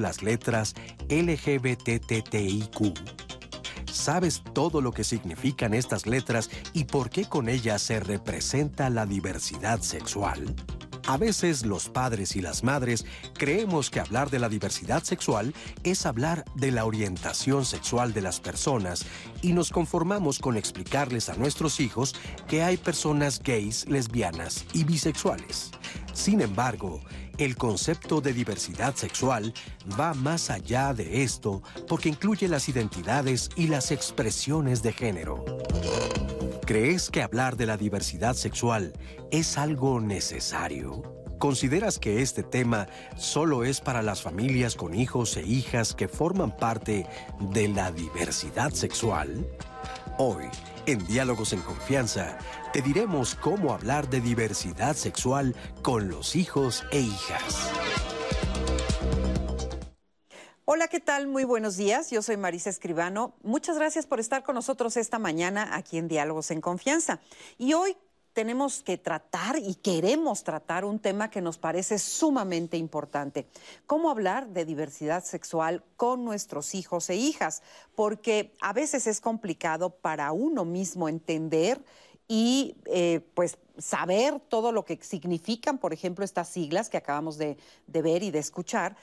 Las letras LGBTTIQ? ¿Sabes todo lo que significan estas letras y por qué con ellas se representa la diversidad sexual? A veces los padres y las madres creemos que hablar de la diversidad sexual es hablar de la orientación sexual de las personas y nos conformamos con explicarles a nuestros hijos que hay personas gays, lesbianas y bisexuales. Sin embargo, el concepto de diversidad sexual va más allá de esto porque incluye las identidades y las expresiones de género. ¿Crees que hablar de la diversidad sexual es algo necesario? ¿Consideras que este tema solo es para las familias con hijos e hijas que forman parte de la diversidad sexual? Hoy, en Diálogos en Confianza, te diremos cómo hablar de diversidad sexual con los hijos e hijas. Hola, ¿qué tal? Muy buenos días. Yo soy Marisa Escribano. Muchas gracias por estar con nosotros esta mañana aquí en Diálogos en Confianza. Y hoy tenemos que tratar y queremos tratar un tema que nos parece sumamente importante. ¿Cómo hablar de diversidad sexual con nuestros hijos e hijas? Porque a veces es complicado para uno mismo entender y eh, pues saber todo lo que significan, por ejemplo, estas siglas que acabamos de, de ver y de escuchar,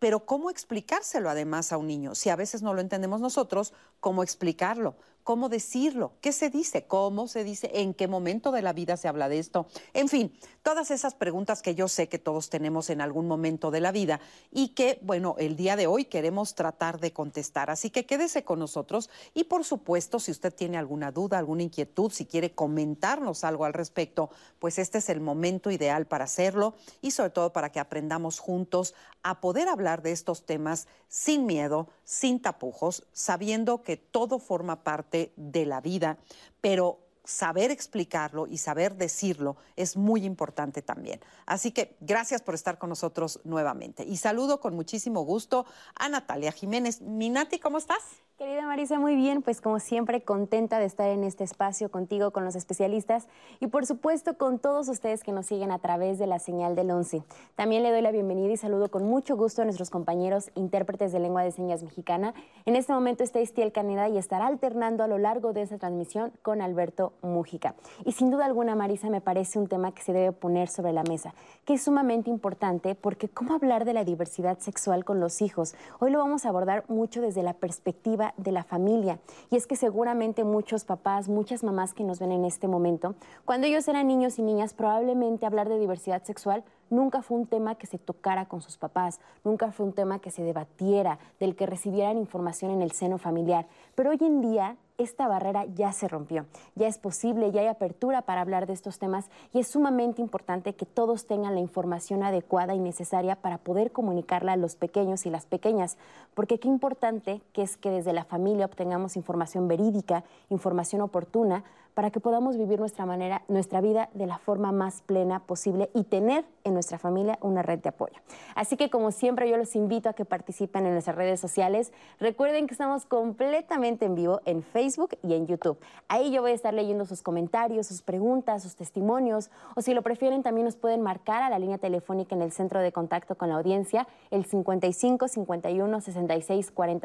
pero cómo explicárselo además a un niño. Si a veces no lo entendemos nosotros, ¿cómo explicarlo? Cómo decirlo, qué se dice, cómo se dice, en qué momento de la vida se habla de esto. En fin, todas esas preguntas que yo sé que todos tenemos en algún momento de la vida y que, bueno, el día de hoy queremos tratar de contestar. Así que quédese con nosotros y, por supuesto, si usted tiene alguna duda, alguna inquietud, si quiere comentarnos algo al respecto, pues este es el momento ideal para hacerlo y sobre todo para que aprendamos juntos a poder hablar de estos temas sin miedo, sin tapujos, sabiendo que todo forma parte de la vida, pero saber explicarlo y saber decirlo es muy importante también. Así que gracias por estar con nosotros nuevamente. Y saludo con muchísimo gusto a Natalia Jiménez. Minati, ¿cómo estás? Querida Marisa, muy bien, pues como siempre contenta de estar en este espacio contigo, con los especialistas y por supuesto con todos ustedes que nos siguen a través de la señal del 11. También le doy la bienvenida y saludo con mucho gusto a nuestros compañeros intérpretes de lengua de señas mexicana. En este momento está Estiel Caneda y estará alternando a lo largo de esta transmisión con Alberto Mújica. Y sin duda alguna, Marisa, me parece un tema que se debe poner sobre la mesa, que es sumamente importante porque cómo hablar de la diversidad sexual con los hijos. Hoy lo vamos a abordar mucho desde la perspectiva de la familia. Y es que seguramente muchos papás, muchas mamás que nos ven en este momento, cuando ellos eran niños y niñas, probablemente hablar de diversidad sexual nunca fue un tema que se tocara con sus papás, nunca fue un tema que se debatiera, del que recibieran información en el seno familiar. Pero hoy en día esta barrera ya se rompió, ya es posible, ya hay apertura para hablar de estos temas y es sumamente importante que todos tengan la información adecuada y necesaria para poder comunicarla a los pequeños y las pequeñas, porque qué importante que es que desde la familia obtengamos información verídica, información oportuna, para que podamos vivir nuestra manera, nuestra vida de la forma más plena posible y tener en nuestra familia una red de apoyo. Así que como siempre yo los invito a que participen en nuestras redes sociales. Recuerden que estamos completamente en vivo en Facebook y en YouTube. Ahí yo voy a estar leyendo sus comentarios, sus preguntas, sus testimonios o si lo prefieren también nos pueden marcar a la línea telefónica en el centro de contacto con la audiencia el 55 51 66 40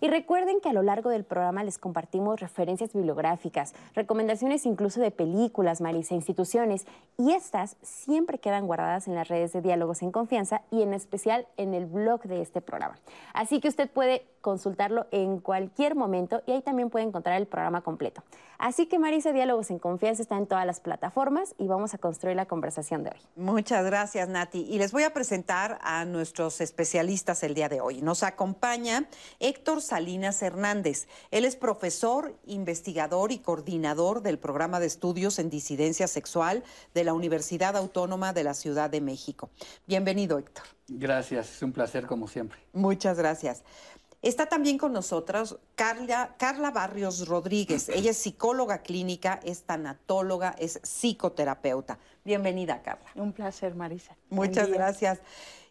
y recuerden que a lo largo del programa les compartimos referencias bibliográficas, recomendaciones incluso de películas, Marisa, instituciones, y estas siempre quedan guardadas en las redes de Diálogos en Confianza y en especial en el blog de este programa. Así que usted puede consultarlo en cualquier momento y ahí también puede encontrar el programa completo. Así que Marisa, Diálogos en Confianza está en todas las plataformas y vamos a construir la conversación de hoy. Muchas gracias, Nati. Y les voy a presentar a nuestros especialistas el día de hoy. Nos acompaña Héctor Salinas Hernández. Él es profesor, investigador y coordinador del programa de estudios en disidencia sexual de la Universidad Autónoma de la Ciudad de México. Bienvenido, Héctor. Gracias, es un placer como siempre. Muchas gracias. Está también con nosotros Carla, Carla Barrios Rodríguez. Ella es psicóloga clínica, es tanatóloga, es psicoterapeuta. Bienvenida, Carla. Un placer, Marisa. Muchas gracias.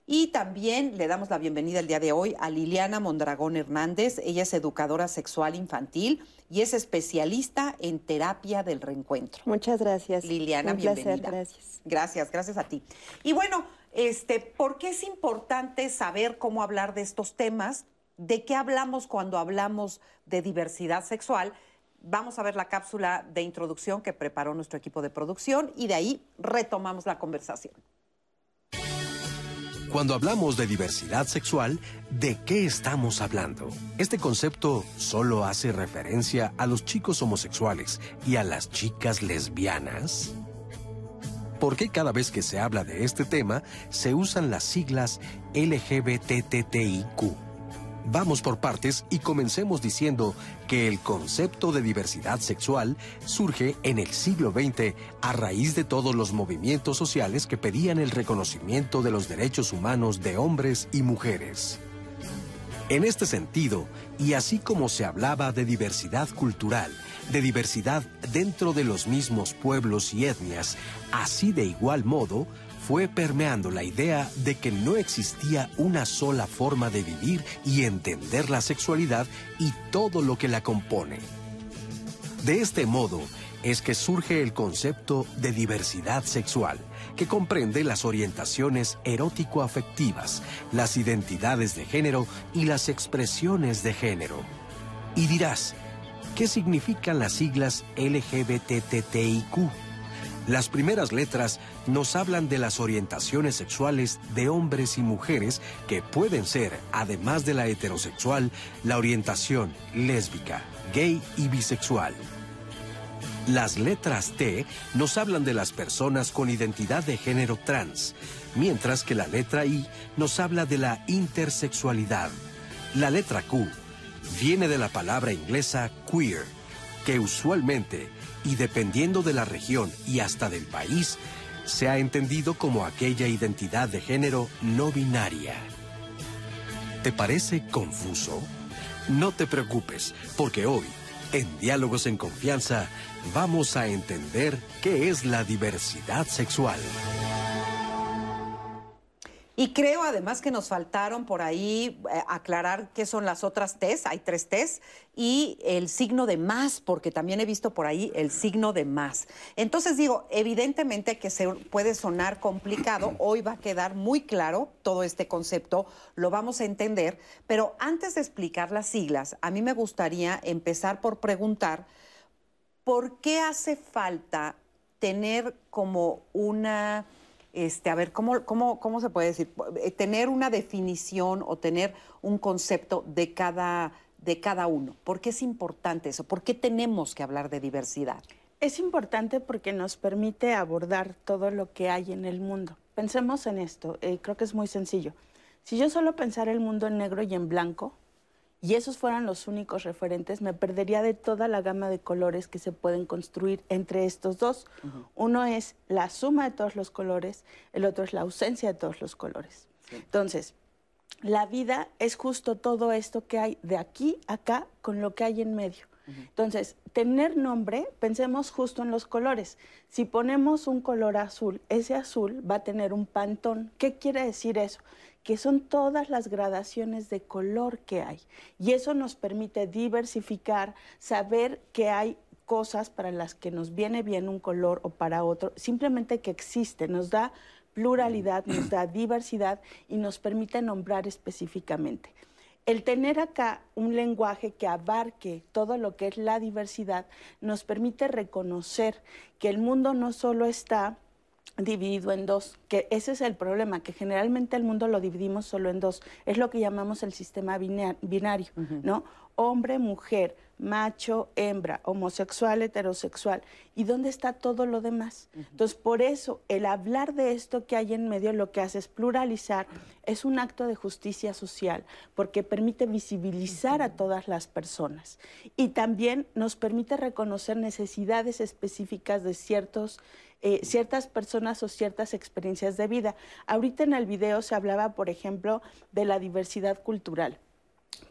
Y también le damos la bienvenida el día de hoy a Liliana Mondragón Hernández. Ella es educadora sexual infantil y es especialista en terapia del reencuentro. Muchas gracias. Liliana, Un bienvenida. Placer, gracias. Gracias, gracias a ti. Y bueno, este, ¿por qué es importante saber cómo hablar de estos temas? ¿De qué hablamos cuando hablamos de diversidad sexual? Vamos a ver la cápsula de introducción que preparó nuestro equipo de producción y de ahí retomamos la conversación. Cuando hablamos de diversidad sexual, ¿de qué estamos hablando? Este concepto solo hace referencia a los chicos homosexuales y a las chicas lesbianas. ¿Por qué cada vez que se habla de este tema se usan las siglas LGBTTIQ? Vamos por partes y comencemos diciendo que el concepto de diversidad sexual surge en el siglo XX a raíz de todos los movimientos sociales que pedían el reconocimiento de los derechos humanos de hombres y mujeres. En este sentido, y así como se hablaba de diversidad cultural, de diversidad dentro de los mismos pueblos y etnias, así de igual modo fue permeando la idea de que no existía una sola forma de vivir y entender la sexualidad y todo lo que la compone. De este modo es que surge el concepto de diversidad sexual, que comprende las orientaciones erótico-afectivas, las identidades de género y las expresiones de género. Y dirás, ¿qué significan las siglas LGBTTIQ? Las primeras letras nos hablan de las orientaciones sexuales de hombres y mujeres que pueden ser, además de la heterosexual, la orientación lésbica, gay y bisexual. Las letras T nos hablan de las personas con identidad de género trans, mientras que la letra I nos habla de la intersexualidad. La letra Q viene de la palabra inglesa queer, que usualmente y dependiendo de la región y hasta del país, se ha entendido como aquella identidad de género no binaria. ¿Te parece confuso? No te preocupes, porque hoy, en Diálogos en Confianza, vamos a entender qué es la diversidad sexual. Y creo además que nos faltaron por ahí eh, aclarar qué son las otras T's, hay tres T's, y el signo de más, porque también he visto por ahí el signo de más. Entonces digo, evidentemente que se puede sonar complicado, hoy va a quedar muy claro todo este concepto, lo vamos a entender, pero antes de explicar las siglas, a mí me gustaría empezar por preguntar, ¿por qué hace falta tener como una este, a ver, ¿cómo, cómo, ¿cómo se puede decir? Eh, tener una definición o tener un concepto de cada, de cada uno. ¿Por qué es importante eso? ¿Por qué tenemos que hablar de diversidad? Es importante porque nos permite abordar todo lo que hay en el mundo. Pensemos en esto, eh, creo que es muy sencillo. Si yo solo pensara el mundo en negro y en blanco, y esos fueran los únicos referentes, me perdería de toda la gama de colores que se pueden construir entre estos dos. Uno es la suma de todos los colores, el otro es la ausencia de todos los colores. Entonces, la vida es justo todo esto que hay de aquí a acá con lo que hay en medio. Entonces, tener nombre, pensemos justo en los colores. Si ponemos un color azul, ese azul va a tener un pantón. ¿Qué quiere decir eso? que son todas las gradaciones de color que hay. Y eso nos permite diversificar, saber que hay cosas para las que nos viene bien un color o para otro, simplemente que existe, nos da pluralidad, nos da diversidad y nos permite nombrar específicamente. El tener acá un lenguaje que abarque todo lo que es la diversidad nos permite reconocer que el mundo no solo está dividido en dos, que ese es el problema, que generalmente el mundo lo dividimos solo en dos, es lo que llamamos el sistema binario, ¿no? Hombre, mujer, macho, hembra, homosexual, heterosexual. ¿Y dónde está todo lo demás? Entonces, por eso, el hablar de esto que hay en medio lo que hace es pluralizar, es un acto de justicia social, porque permite visibilizar a todas las personas. Y también nos permite reconocer necesidades específicas de ciertos eh, ciertas personas o ciertas experiencias de vida. Ahorita en el video se hablaba, por ejemplo, de la diversidad cultural.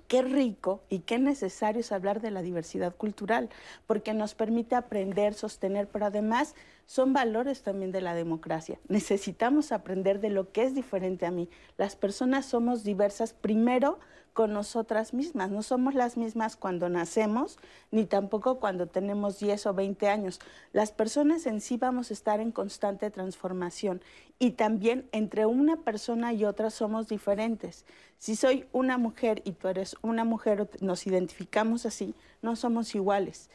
qué rico y qué necesario es hablar de la diversidad cultural, porque nos permite aprender, sostener, pero además son valores también de la democracia. Necesitamos aprender de lo que es diferente a mí. Las personas somos diversas primero con nosotras mismas. No somos las mismas cuando nacemos, ni tampoco cuando tenemos 10 o 20 años. Las personas en sí vamos a estar en constante transformación y también entre una persona y otra somos diferentes. Si soy una mujer y tú eres una mujer, nos identificamos así, no somos iguales.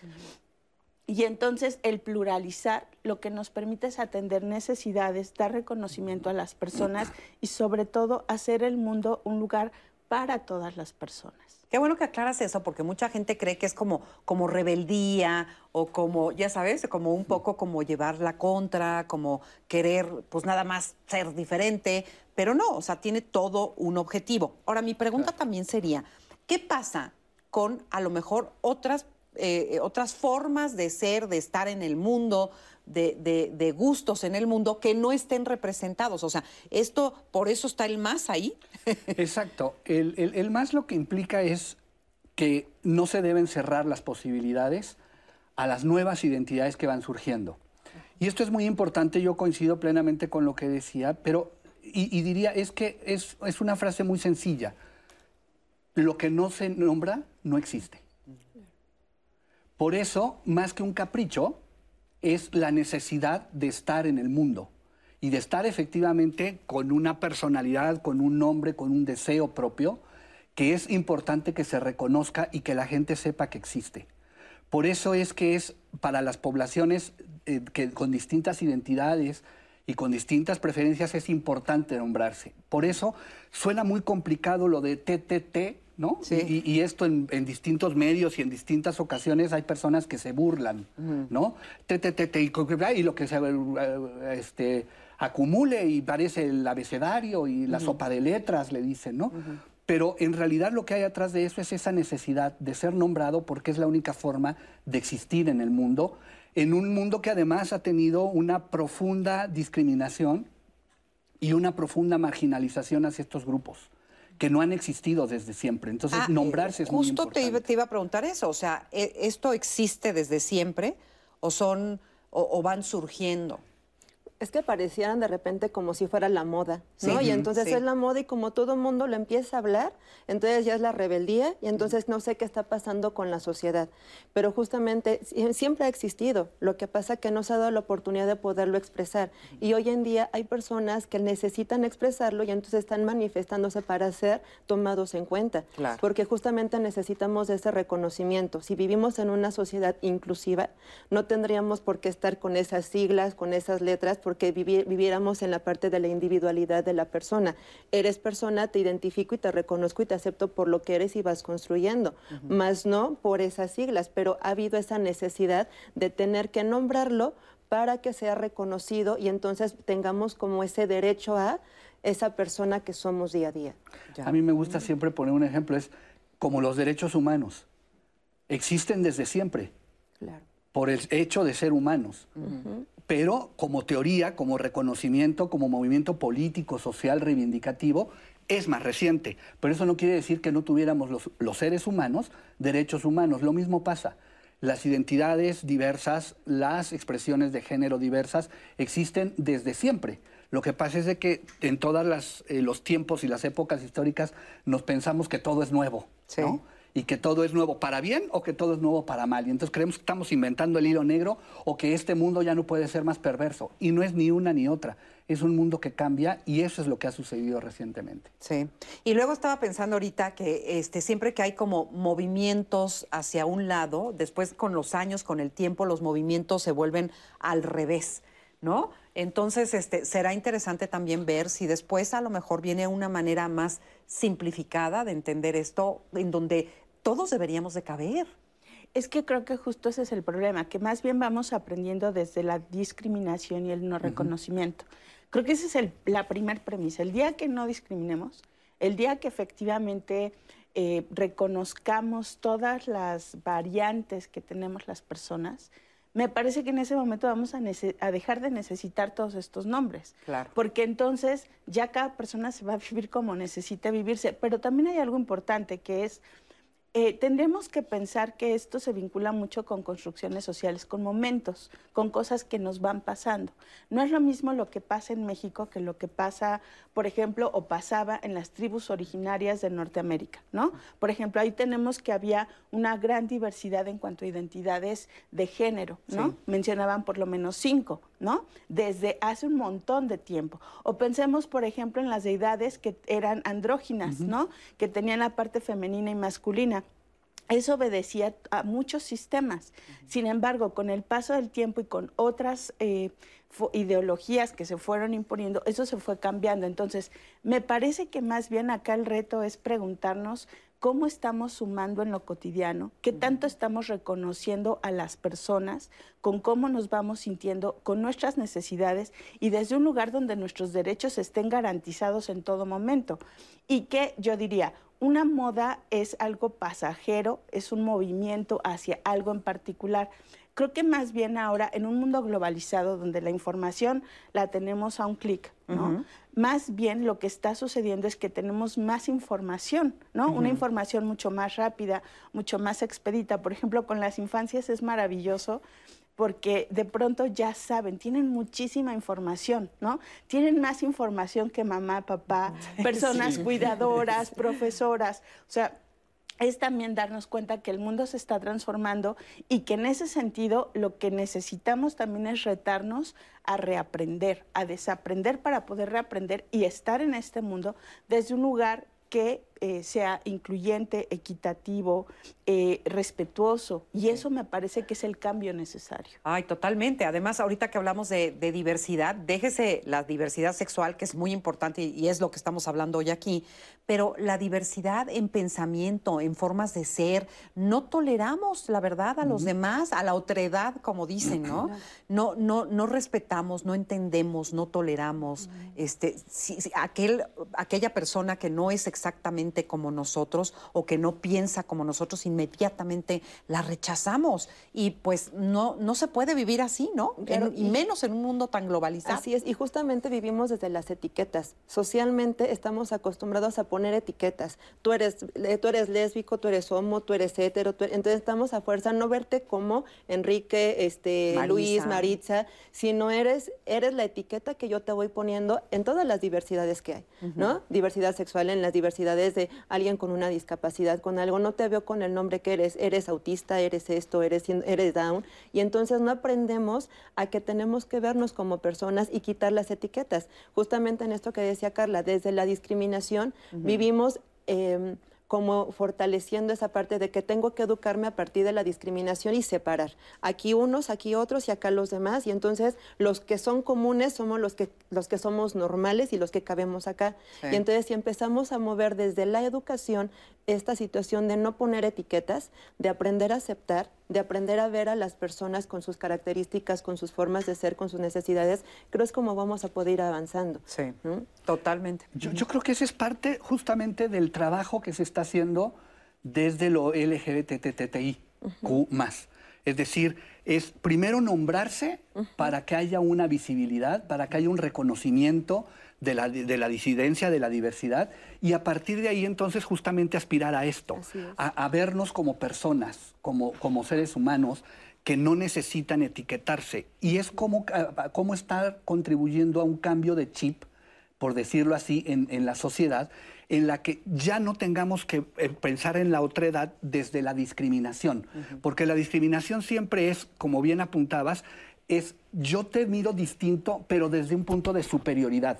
Y entonces el pluralizar lo que nos permite es atender necesidades, dar reconocimiento a las personas y sobre todo hacer el mundo un lugar para todas las personas. Qué bueno que aclaras eso, porque mucha gente cree que es como, como rebeldía o como, ya sabes, como un poco como llevar la contra, como querer, pues nada más ser diferente, pero no, o sea, tiene todo un objetivo. Ahora, mi pregunta también sería, ¿qué pasa con a lo mejor otras, eh, otras formas de ser, de estar en el mundo, de, gustos en el mundo que no estén representados. O sea, esto, por eso está el más ahí. Exacto. El, el, más lo que implica es que no se deben cerrar las posibilidades a las nuevas identidades que van surgiendo. Y esto es muy importante, yo coincido plenamente con lo que decía, pero, y, diría, es que es, es una frase muy sencilla. Lo que no se nombra no existe. Por eso, más que un capricho, es la necesidad de estar en el mundo y de estar efectivamente con una personalidad, con un nombre, con un deseo propio, que es importante que se reconozca y que la gente sepa que existe. Por eso es que es para las poblaciones eh, que, con distintas identidades y con distintas preferencias es importante nombrarse. Por eso suena muy complicado lo de TTT, ¿no? Y, esto en, distintos medios y en distintas ocasiones hay personas que se burlan, ¿no? y lo que se eh, este, acumule y parece el abecedario y la sopa de letras, le dicen, ¿no? Pero en realidad lo que hay atrás de eso es esa necesidad de ser nombrado porque es la única forma de existir en el mundo, en un mundo que además ha tenido una profunda discriminación y una profunda marginalización hacia estos grupos que no han existido desde siempre. Entonces, ah, nombrarse es muy importante. Justo te iba, a preguntar eso, o sea, ¿e, ¿esto existe desde siempre o son o van surgiendo? Es que parecieran de repente como si fuera la moda, ¿no? y entonces es la moda y como todo mundo lo empieza a hablar, entonces ya es la rebeldía y entonces no sé qué está pasando con la sociedad. Pero justamente siempre ha existido, lo que pasa que no se ha dado la oportunidad de poderlo expresar. Y hoy en día hay personas que necesitan expresarlo y entonces están manifestándose para ser tomados en cuenta. Porque justamente necesitamos ese reconocimiento. Si vivimos en una sociedad inclusiva, no tendríamos por qué estar con esas siglas, con esas letras, porque viviéramos en la parte de la individualidad de la persona. Eres persona, te identifico y te reconozco y te acepto por lo que eres y vas construyendo, más no por esas siglas, pero ha habido esa necesidad de tener que nombrarlo para que sea reconocido y entonces tengamos como ese derecho a esa persona que somos día a día. A mí me gusta siempre poner un ejemplo, es como los derechos humanos. Existen desde siempre. Por el hecho de ser humanos pero como teoría, como reconocimiento, como movimiento político, social, reivindicativo, es más reciente. Pero eso no quiere decir que no tuviéramos los, seres humanos derechos humanos. Lo mismo pasa. Las identidades diversas, las expresiones de género diversas existen desde siempre. Lo que pasa es de que en todos eh, los tiempos y las épocas históricas nos pensamos que todo es nuevo. ¿no? Y que todo es nuevo para bien o que todo es nuevo para mal. Y entonces creemos que estamos inventando el hilo negro o que este mundo ya no puede ser más perverso. Y no es ni una ni otra. Es un mundo que cambia y eso es lo que ha sucedido recientemente. Sí. Y luego estaba pensando ahorita que este, siempre que hay como movimientos hacia un lado, después con los años, con el tiempo, los movimientos se vuelven al revés, ¿no? Entonces, este, será interesante también ver si después a lo mejor viene una manera más simplificada de entender esto, en donde todos deberíamos de caber. Es que creo que justo ese es el problema, que más bien vamos aprendiendo desde la discriminación y el no reconocimiento. Creo que esa es la primera premisa. El día que no discriminemos, el día que efectivamente eh, reconozcamos todas las variantes que tenemos las personas, me parece que en ese momento vamos a, a, dejar de necesitar todos estos nombres. Claro. Porque entonces ya cada persona se va a vivir como necesita vivirse. Pero también hay algo importante que es eh, tendremos que pensar que esto se vincula mucho con construcciones sociales, con momentos, con cosas que nos van pasando. No es lo mismo lo que pasa en México que lo que pasa, por ejemplo, o pasaba en las tribus originarias de Norteamérica, ¿no? Por ejemplo, ahí tenemos que había una gran diversidad en cuanto a identidades de género, ¿no? Mencionaban por lo menos cinco, ¿no? Desde hace un montón de tiempo. O pensemos, por ejemplo, en las deidades que eran andróginas, ¿no? Que tenían la parte femenina y masculina. Eso obedecía a muchos sistemas. Sin embargo, con el paso del tiempo y con otras eh, ideologías que se fueron imponiendo, eso se fue cambiando. Entonces, me parece que más bien acá el reto es preguntarnos cómo estamos sumando en lo cotidiano, qué tanto estamos reconociendo a las personas, con cómo nos vamos sintiendo, con nuestras necesidades y desde un lugar donde nuestros derechos estén garantizados en todo momento. Y que yo diría, una moda es algo pasajero, es un movimiento hacia algo en particular. Creo que más bien ahora, en un mundo globalizado donde la información la tenemos a un clic, ¿no? Más bien lo que está sucediendo es que tenemos más información, ¿no? Una información mucho más rápida, mucho más expedita. Por ejemplo, con las infancias es maravilloso porque de pronto ya saben, tienen muchísima información, ¿no? Tienen más información que mamá, papá, personas cuidadoras, profesoras. O sea, es también darnos cuenta que el mundo se está transformando y que en ese sentido lo que necesitamos también es retarnos a reaprender, a desaprender para poder reaprender y estar en este mundo desde un lugar que eh, sea incluyente, equitativo, eh, respetuoso. Y eso me parece que es el cambio necesario. Ay, totalmente. Además, ahorita que hablamos de, diversidad, déjese la diversidad sexual, que es muy importante y es lo que estamos hablando hoy aquí, pero la diversidad en pensamiento, en formas de ser, no toleramos la verdad a los demás, a la otredad, como dicen, ¿no? No, no, no respetamos, no entendemos, no toleramos. Este, aquel, aquella persona que no es exactamente como nosotros o que no piensa como nosotros, inmediatamente la rechazamos. Y pues no, no se puede vivir así, ¿no? y menos en un mundo tan globalizado. Así es, y justamente vivimos desde las etiquetas. Socialmente estamos acostumbrados a poner etiquetas. Tú eres, tú eres lésbico, tú eres homo, tú eres hetero, entonces estamos a fuerza no verte como Enrique, este, Luis, Maritza, sino eres, eres la etiqueta que yo te voy poniendo en todas las diversidades que hay, ¿no? Diversidad sexual en las diversidades de alguien con una discapacidad, con algo, no te veo con el nombre que eres, eres autista, eres esto, eres, eres down, y entonces no aprendemos a que tenemos que vernos como personas y quitar las etiquetas. Justamente en esto que decía Carla, desde la discriminación vivimos... Em, como fortaleciendo esa parte de que tengo que educarme a partir de la discriminación y separar. Aquí unos, aquí otros y acá los demás. Y entonces los que son comunes somos los que, los que somos normales y los que cabemos acá. Y entonces si empezamos a mover desde la educación esta situación de no poner etiquetas, de aprender a aceptar, de aprender a ver a las personas con sus características, con sus formas de ser, con sus necesidades, creo es como vamos a poder ir avanzando. Sí, totalmente. Yo, creo que ese es parte justamente del trabajo que se está haciendo desde lo LGBTTI más. Es decir, es primero nombrarse para que haya una visibilidad, para que haya un reconocimiento de la, de la, disidencia, de la diversidad, y a partir de ahí entonces justamente aspirar a esto, a, vernos como personas, como, como seres humanos que no necesitan etiquetarse. Y es como, como estar contribuyendo a un cambio de chip, por decirlo así, en, en la sociedad, en la que ya no tengamos que eh, pensar en la otra edad desde la discriminación, porque la discriminación siempre es, como bien apuntabas, es yo te miro distinto, pero desde un punto de superioridad.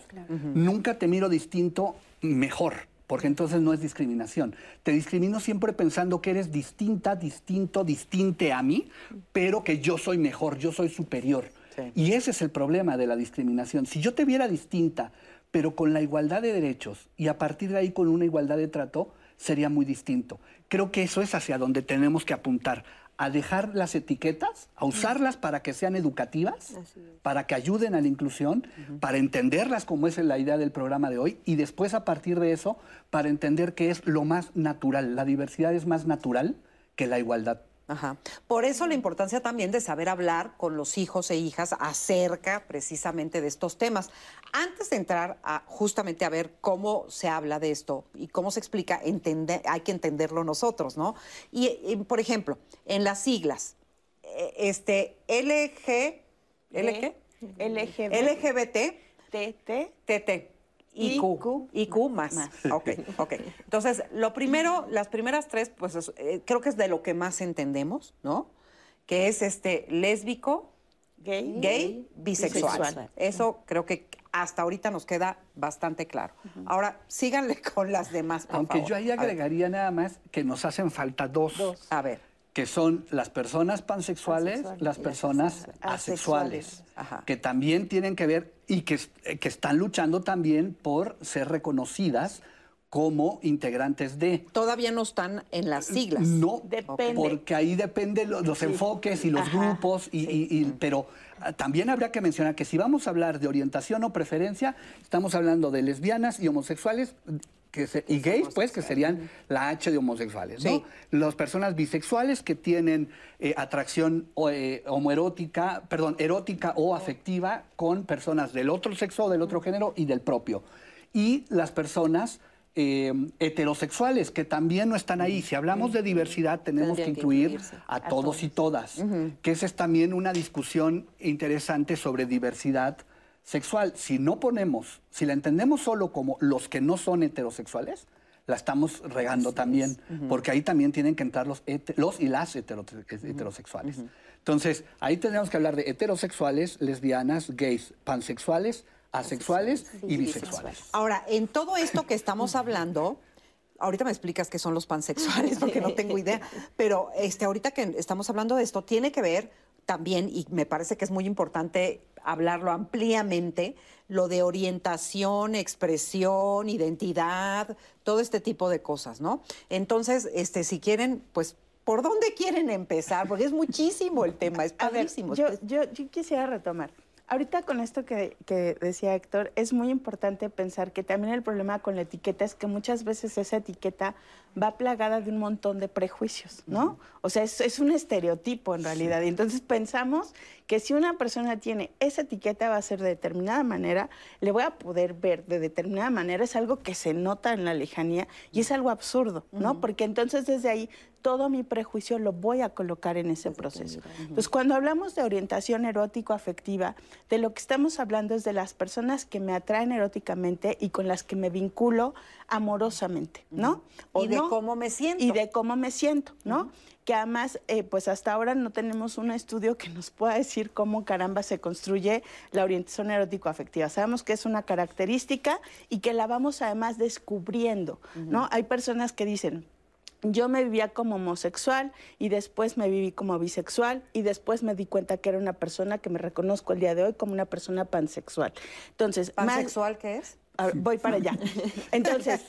Nunca te miro distinto mejor, porque entonces no es discriminación. Te discrimino siempre pensando que eres distinta, distinto, distinte a mí, pero que yo soy mejor, yo soy superior. Y ese es el problema de la discriminación. Si yo te viera distinta, pero con la igualdad de derechos y a partir de ahí con una igualdad de trato, sería muy distinto. Creo que eso es hacia donde tenemos que apuntar, a dejar las etiquetas, a usarlas para que sean educativas, para que ayuden a la inclusión, para entenderlas como es la idea del programa de hoy y después a partir de eso para entender que es lo más natural, la diversidad es más natural que la igualdad Ajá. Por eso la importancia también de saber hablar con los hijos e hijas acerca precisamente de estos temas. Antes de entrar a justamente a ver cómo se habla de esto y cómo se explica, entender, hay que entenderlo nosotros, ¿no? Y, por ejemplo, en las siglas, eh, este LG, LG, LGBT, TT, TT. IQ. IQ más. más. Ok, ok. Entonces, lo primero, las primeras tres, pues eh, creo que es de lo que más entendemos, ¿no? Que es este lésbico, gay, gay bisexual. Eso creo que hasta ahorita nos queda bastante claro. Ahora, síganle con las demás, por Aunque yo ahí agregaría nada más que nos hacen falta dos. dos. A ver que son las personas pansexuales, las personas asexuales, que también tienen que ver y que, que, están luchando también por ser reconocidas como integrantes de. Todavía no están en las siglas. No, depende. porque ahí dependen los, enfoques y los grupos, y, pero ah, también habría que mencionar que si vamos a hablar de orientación o preferencia, estamos hablando de lesbianas y homosexuales y gays, pues, que serían la H de homosexuales, ¿no? Las personas bisexuales que tienen eh, atracción eh, homoerótica, perdón, erótica o afectiva con personas del otro sexo, del otro género y del propio. Y las personas eh, heterosexuales, que también no están ahí. Si hablamos de diversidad, tenemos que incluir a, todos, y todas, que esa es también una discusión interesante sobre diversidad sexual, si no ponemos, si la entendemos solo como los que no son heterosexuales, la estamos regando también, porque ahí también tienen que entrar los, los y las heterosexuales. Entonces, ahí tenemos que hablar de heterosexuales, lesbianas, gays, pansexuales, asexuales y bisexuales. Ahora, en todo esto que estamos hablando, ahorita me explicas qué son los pansexuales, porque no tengo idea, pero este, ahorita que estamos hablando de esto, tiene que ver también, y me parece que es muy importante hablarlo ampliamente, lo de orientación, expresión, identidad, todo este tipo de cosas, ¿no? Entonces, este, si quieren, pues, ¿por dónde quieren empezar? Porque es muchísimo el tema, es padrísimo. yo, yo, yo quisiera retomar. Ahorita con esto que, decía Héctor, es muy importante pensar que también el problema con la etiqueta es que muchas veces esa etiqueta va plagada de un montón de prejuicios, ¿no? O sea, es, un estereotipo en realidad. Y entonces pensamos que si una persona tiene esa etiqueta va a ser de determinada manera, le voy a poder ver de determinada manera, es algo que se nota en la lejanía y es algo absurdo, ¿no? Porque entonces desde ahí todo mi prejuicio lo voy a colocar en ese proceso. Entonces, cuando hablamos de orientación erótico-afectiva, de lo que estamos hablando es de las personas que me atraen eróticamente y con las que me vinculo amorosamente, ¿no? y de cómo me siento. Y de cómo me siento, ¿no? que además, eh, pues hasta ahora no tenemos un estudio que nos pueda decir cómo caramba se construye la orientación erótico-afectiva. Sabemos que es una característica y que la vamos además descubriendo, ¿no? Hay personas que dicen, yo me vivía como homosexual y después me viví como bisexual y después me di cuenta que era una persona que me reconozco el día de hoy como una persona pansexual. Entonces, ¿pansexual qué es? voy para allá. Entonces,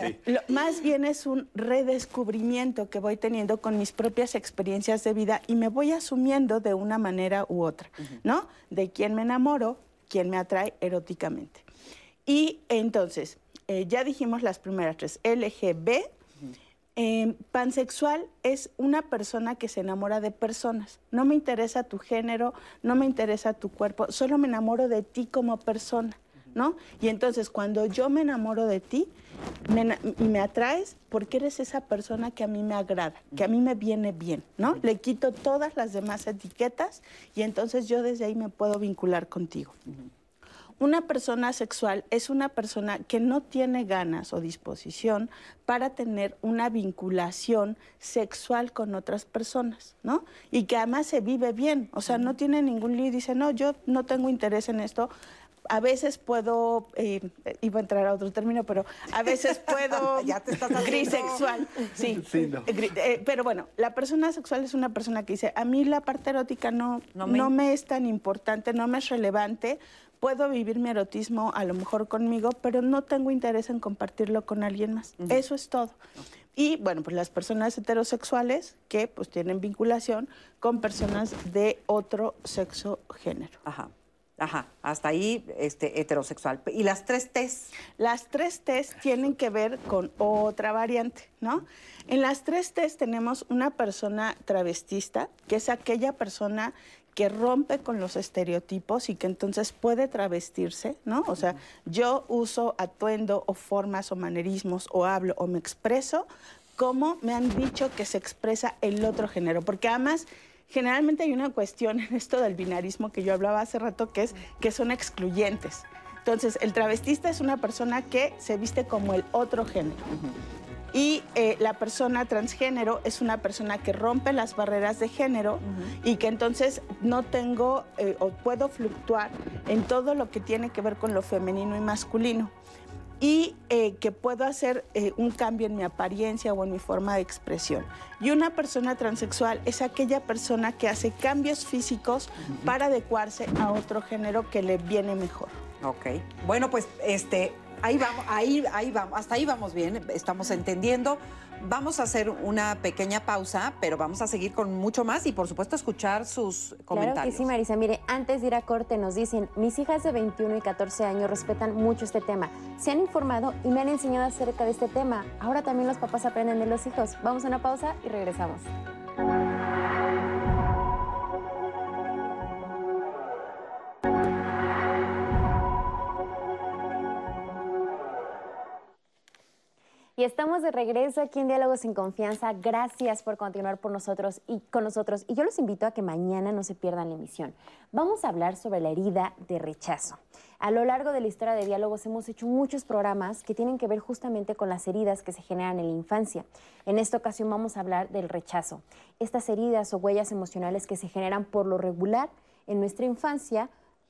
más bien es un redescubrimiento que voy teniendo con mis propias experiencias de vida y me voy asumiendo de una manera u otra, ¿no? De quién me enamoro, quién me atrae eróticamente. Y entonces, eh, ya dijimos las primeras tres, LGB. Em, pansexual es una persona que se enamora de personas. No me interesa tu género, no me interesa tu cuerpo, solo me enamoro de ti como persona. ¿no? Y entonces cuando yo me enamoro de ti y me atraes, porque eres esa persona que a mí me agrada, que a mí me viene bien, ¿no? Le quito todas las demás etiquetas y entonces yo desde ahí me puedo vincular contigo. Una persona sexual es una persona que no tiene ganas o disposición para tener una vinculación sexual con otras personas, ¿no? Y que además se vive bien, o sea, no tiene ningún lío y dice, no, yo no tengo interés en esto, a veces puedo, eh, iba a entrar a otro término, pero a veces puedo ya te estás grisexual. Sí, sí eh, pero bueno, la persona sexual es una persona que dice, a mí la parte erótica no, no, me... es tan importante, no me es relevante, puedo vivir mi erotismo a lo mejor conmigo, pero no tengo interés en compartirlo con alguien más. Eso es todo. Y bueno, pues las personas heterosexuales que pues tienen vinculación con personas de otro sexo género. Ajá. Ajá, hasta ahí este, heterosexual. ¿Y las tres T's? Las tres T's tienen que ver con otra variante, ¿no? En las tres T's tenemos una persona travestista, que es aquella persona que rompe con los estereotipos y que entonces puede travestirse, ¿no? O sea, yo uso atuendo o formas o manerismos o hablo o me expreso como me han dicho que se expresa el otro género, porque además generalmente hay una cuestión en esto del binarismo que yo hablaba hace rato, que es que son excluyentes. Entonces, el travestista es una persona que se viste como el otro género. Y eh, la persona transgénero es una persona que rompe las barreras de género y que entonces no tengo eh, o puedo fluctuar en todo lo que tiene que ver con lo femenino y masculino y eh, que puedo hacer eh, un cambio en mi apariencia o en mi forma de expresión. Y una persona transexual es aquella persona que hace cambios físicos para adecuarse a otro género que le viene mejor. Ok. Bueno, pues este, ahí vamos, ahí, ahí vamos, hasta ahí vamos bien, estamos entendiendo. Vamos a hacer una pequeña pausa, pero vamos a seguir con mucho más y por supuesto escuchar sus comentarios. Claro que sí, Marisa. Mire, antes de ir a corte nos dicen, mis hijas de 21 y 14 años respetan mucho este tema. Se han informado y me han enseñado acerca de este tema. Ahora también los papás aprenden de los hijos. Vamos a una pausa y regresamos. Y estamos de regreso aquí en Diálogos sin Confianza. Gracias por continuar por nosotros y con nosotros. Y yo los invito a que mañana no se pierdan la emisión. Vamos a hablar sobre la herida de rechazo. A lo largo de la historia de Diálogos hemos hecho muchos programas que tienen que ver justamente con las heridas que se generan en la infancia. En esta ocasión vamos a hablar del rechazo. Estas heridas o huellas emocionales que se generan por lo regular en nuestra infancia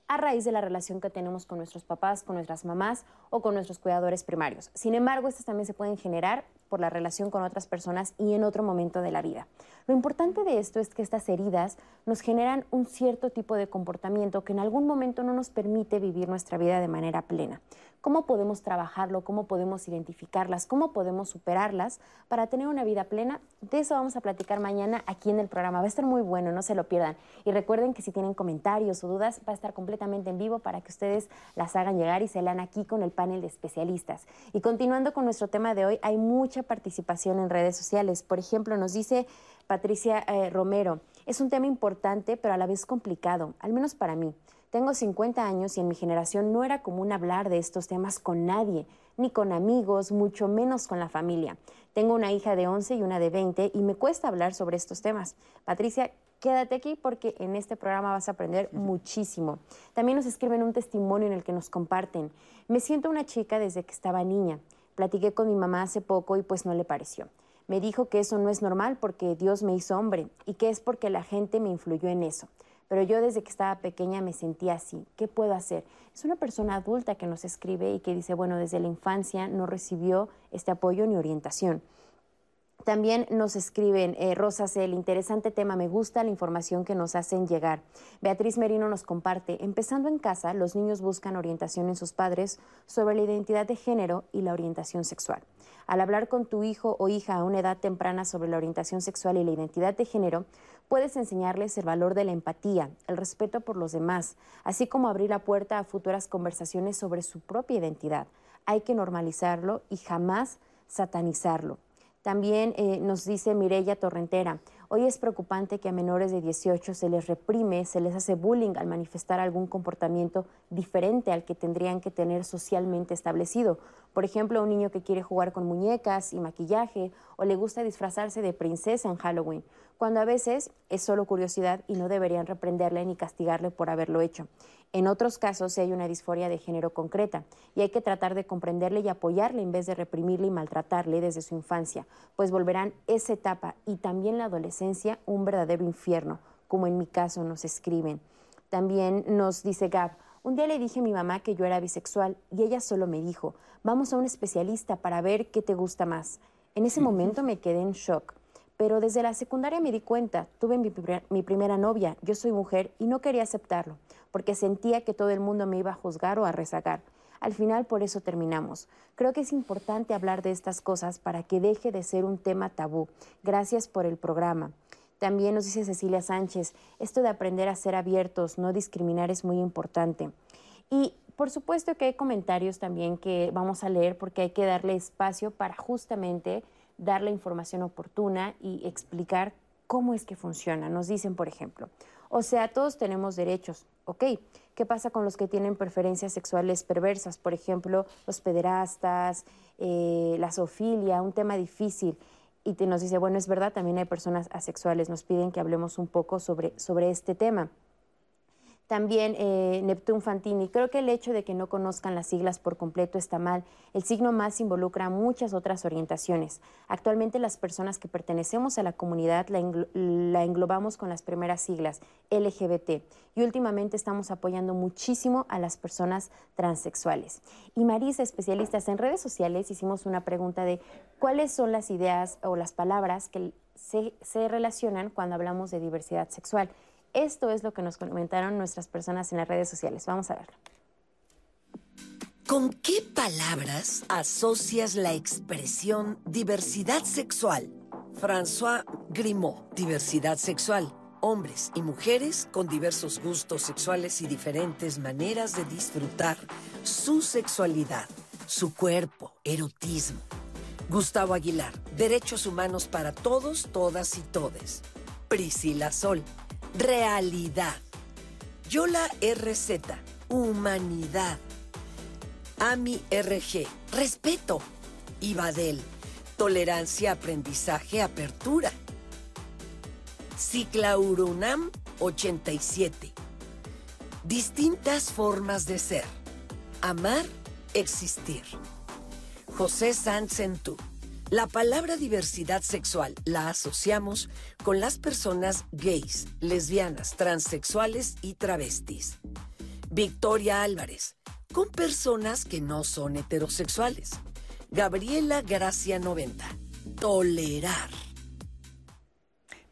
a raíz de la relación que tenemos con nuestros papás, con nuestras mamás o con nuestros cuidadores primarios. Sin embargo, estas también se pueden generar por la relación con otras personas y en otro momento de la vida. Lo importante de esto es que estas heridas nos generan un cierto tipo de comportamiento que en algún momento no nos permite vivir nuestra vida de manera plena. ¿Cómo podemos trabajarlo? ¿Cómo podemos identificarlas? ¿Cómo podemos superarlas para tener una vida plena? De eso vamos a platicar mañana aquí en el programa. Va a estar muy bueno, no se lo pierdan. Y recuerden que si tienen comentarios o dudas, va a estar completamente en vivo para que ustedes las hagan llegar y se lean aquí con el panel de especialistas. Y continuando con nuestro tema de hoy, hay mucha participación en redes sociales. Por ejemplo, nos dice Patricia eh, Romero, es un tema importante, pero a la vez complicado, al menos para mí. Tengo 50 años y en mi generación no era común hablar de estos temas con nadie, ni con amigos, mucho menos con la familia. Tengo una hija de 11 y una de 20 y me cuesta hablar sobre estos temas. Patricia, quédate aquí porque en este programa vas a aprender muchísimo. También nos escriben un testimonio en el que nos comparten. Me siento una chica desde que estaba niña. Platiqué con mi mamá hace poco y pues no le pareció. Me dijo que eso no es normal porque Dios me hizo hombre y que es porque la gente me influyó en eso pero yo desde que estaba pequeña me sentía así. ¿Qué puedo hacer? Es una persona adulta que nos escribe y que dice, bueno, desde la infancia no recibió este apoyo ni orientación. También nos escriben, eh, Rosas, el interesante tema, me gusta la información que nos hacen llegar. Beatriz Merino nos comparte, empezando en casa, los niños buscan orientación en sus padres sobre la identidad de género y la orientación sexual. Al hablar con tu hijo o hija a una edad temprana sobre la orientación sexual y la identidad de género, puedes enseñarles el valor de la empatía, el respeto por los demás, así como abrir la puerta a futuras conversaciones sobre su propia identidad. Hay que normalizarlo y jamás satanizarlo. También eh, nos dice Mirella Torrentera, hoy es preocupante que a menores de 18 se les reprime, se les hace bullying al manifestar algún comportamiento diferente al que tendrían que tener socialmente establecido. Por ejemplo, un niño que quiere jugar con muñecas y maquillaje o le gusta disfrazarse de princesa en Halloween cuando a veces es solo curiosidad y no deberían reprenderle ni castigarle por haberlo hecho. En otros casos sí hay una disforia de género concreta y hay que tratar de comprenderle y apoyarle en vez de reprimirle y maltratarle desde su infancia, pues volverán esa etapa y también la adolescencia un verdadero infierno, como en mi caso nos escriben. También nos dice Gab, un día le dije a mi mamá que yo era bisexual y ella solo me dijo, vamos a un especialista para ver qué te gusta más. En ese momento me quedé en shock pero desde la secundaria me di cuenta, tuve mi, primera novia, yo soy mujer y no quería aceptarlo, porque sentía que todo el mundo me iba a juzgar o a rezagar. Al final por eso terminamos. Creo que es importante hablar de estas cosas para que deje de ser un tema tabú. Gracias por el programa. También nos dice Cecilia Sánchez, esto de aprender a ser abiertos, no discriminar es muy importante. Y por supuesto que hay comentarios también que vamos a leer porque hay que darle espacio para justamente dar la información oportuna y explicar cómo es que funciona. Nos dicen, por ejemplo, o sea, todos tenemos derechos, ¿ok? ¿Qué pasa con los que tienen preferencias sexuales perversas? Por ejemplo, los pederastas, eh, la zoofilia, un tema difícil y te nos dice, bueno, es verdad, también hay personas asexuales, nos piden que hablemos un poco sobre, sobre este tema. También eh, Neptune Fantini, creo que el hecho de que no conozcan las siglas por completo está mal. El signo más involucra muchas otras orientaciones. Actualmente las personas que pertenecemos a la comunidad la, englobamos con las primeras siglas, LGBT. Y últimamente estamos apoyando muchísimo a las personas transexuales. Y Marisa, especialistas en redes sociales, hicimos una pregunta de cuáles son las ideas o las palabras que se relacionan cuando hablamos de diversidad sexual. Esto es lo que nos comentaron nuestras personas en las redes sociales. Vamos a verlo. ¿Con qué palabras asocias la expresión diversidad sexual? François Grimaud, diversidad sexual. Hombres y mujeres con diversos gustos sexuales y diferentes maneras de disfrutar su sexualidad, su cuerpo, erotismo. Gustavo Aguilar, derechos humanos para todos, todas y todes. Priscila Sol, realidad. Yola RZ, humanidad. AMI RG, respeto. Ibadel, tolerancia, aprendizaje, apertura. Ciclaurunam 87. Distintas formas de ser. Amar, existir. José Sanzentú. La palabra diversidad sexual la asociamos con las personas gays, lesbianas, transexuales y travestis. Victoria Álvarez, con personas que no son heterosexuales. Gabriela Gracia 90, tolerar.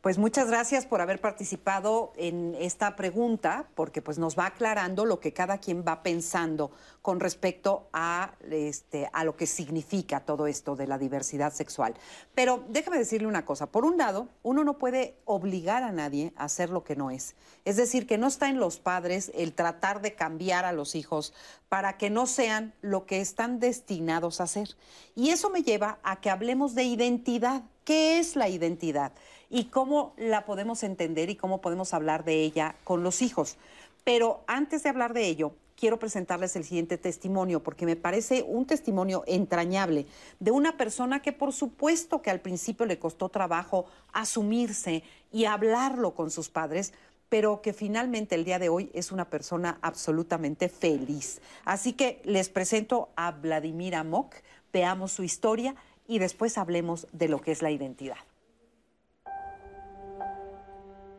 Pues muchas gracias por haber participado en esta pregunta, porque pues nos va aclarando lo que cada quien va pensando con respecto a, este, a lo que significa todo esto de la diversidad sexual. Pero déjame decirle una cosa, por un lado, uno no puede obligar a nadie a hacer lo que no es. Es decir, que no está en los padres el tratar de cambiar a los hijos para que no sean lo que están destinados a ser. Y eso me lleva a que hablemos de identidad. ¿Qué es la identidad? Y cómo la podemos entender y cómo podemos hablar de ella con los hijos. Pero antes de hablar de ello, quiero presentarles el siguiente testimonio porque me parece un testimonio entrañable de una persona que por supuesto que al principio le costó trabajo asumirse y hablarlo con sus padres, pero que finalmente el día de hoy es una persona absolutamente feliz. Así que les presento a Vladimir Amok, veamos su historia y después hablemos de lo que es la identidad.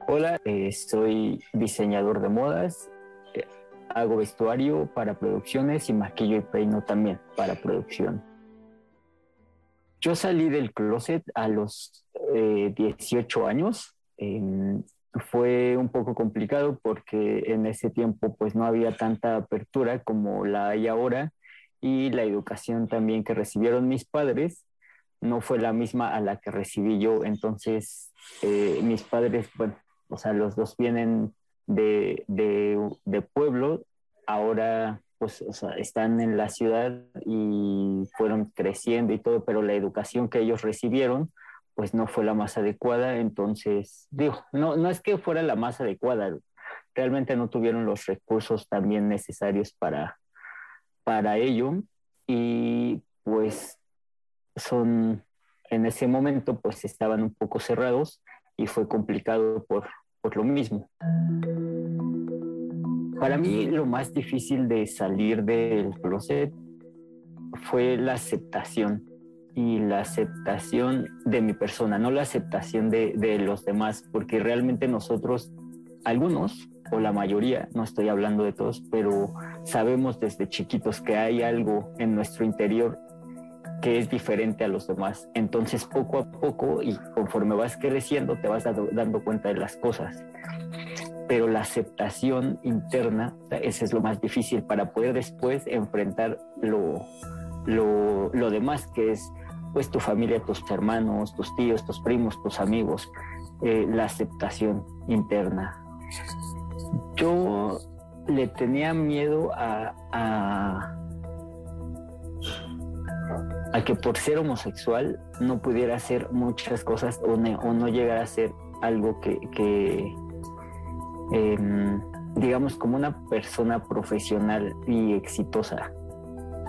Hola, eh, soy diseñador de modas, eh, hago vestuario para producciones y maquillo y peino también para producción. Yo salí del closet a los 18 eh, años. Em, fue un poco complicado porque en ese tiempo pues no había tanta apertura como la hay ahora y la educación también que recibieron mis padres no fue la misma a la que recibí yo. Entonces, mis padres, bueno, o sea, los dos vienen de, de, pueblo, ahora pues están en la ciudad y fueron creciendo y todo, pero la educación que ellos recibieron pues no fue la más adecuada, entonces digo, no, no es que fuera la más adecuada, realmente no tuvieron los recursos también necesarios para, para ello y pues son, en ese momento pues estaban un poco cerrados y fue complicado por, por lo mismo. Para mí lo más difícil de salir del closet fue la aceptación y la aceptación de mi persona, no la aceptación de, de, los demás, porque realmente nosotros, algunos o la mayoría, no estoy hablando de todos, pero sabemos desde chiquitos que hay algo en nuestro interior que es diferente a los demás. Entonces, poco a poco y conforme vas creciendo, te vas dando, cuenta de las cosas. Pero la aceptación interna, ese es lo más difícil para poder después enfrentar lo, lo, lo demás, que es pues tu familia, tus hermanos, tus tíos, tus primos, tus amigos. eh, la aceptación interna. Yo le tenía miedo a, a, que por ser homosexual no pudiera hacer muchas cosas o, no llegara a ser algo que, em, digamos, como una persona profesional y exitosa.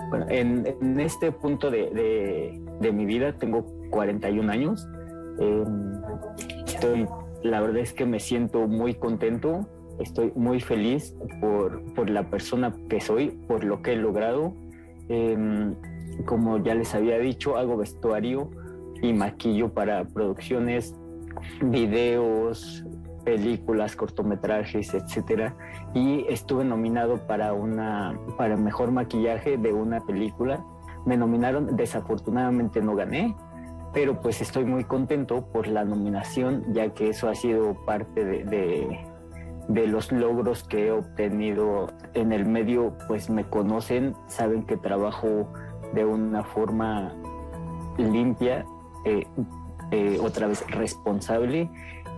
Bueno, en, este punto de, mi vida tengo 41 años. Em, estoy, la verdad es que me siento muy contento estoy muy feliz por, la persona que soy, por lo que he logrado. Em, como ya les había dicho, hago vestuario y maquillo para producciones, videos, películas, cortometrajes, etcétera. Y estuve nominado para una para mejor maquillaje de una película. Me nominaron, desafortunadamente no gané, pero pues estoy muy contento por la nominación, ya que eso ha sido parte de de los logros que he obtenido en el medio, pues me conocen, saben que trabajo de una forma limpia, eh, eh, otra vez responsable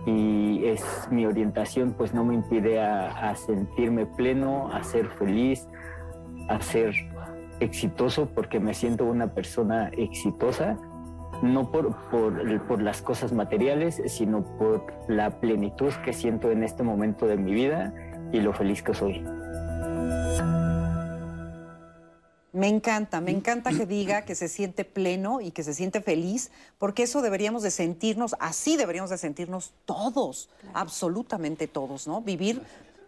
y es mi orientación pues no me impide a, sentirme pleno, a ser feliz, a ser exitoso porque me siento una persona exitosa no por, por, las cosas materiales, sino por la plenitud que siento en este momento de mi vida y lo feliz que soy. Me encanta, me encanta que diga que se siente pleno y que se siente feliz, porque eso deberíamos de sentirnos, así deberíamos de sentirnos todos, absolutamente todos, ¿no? Vivir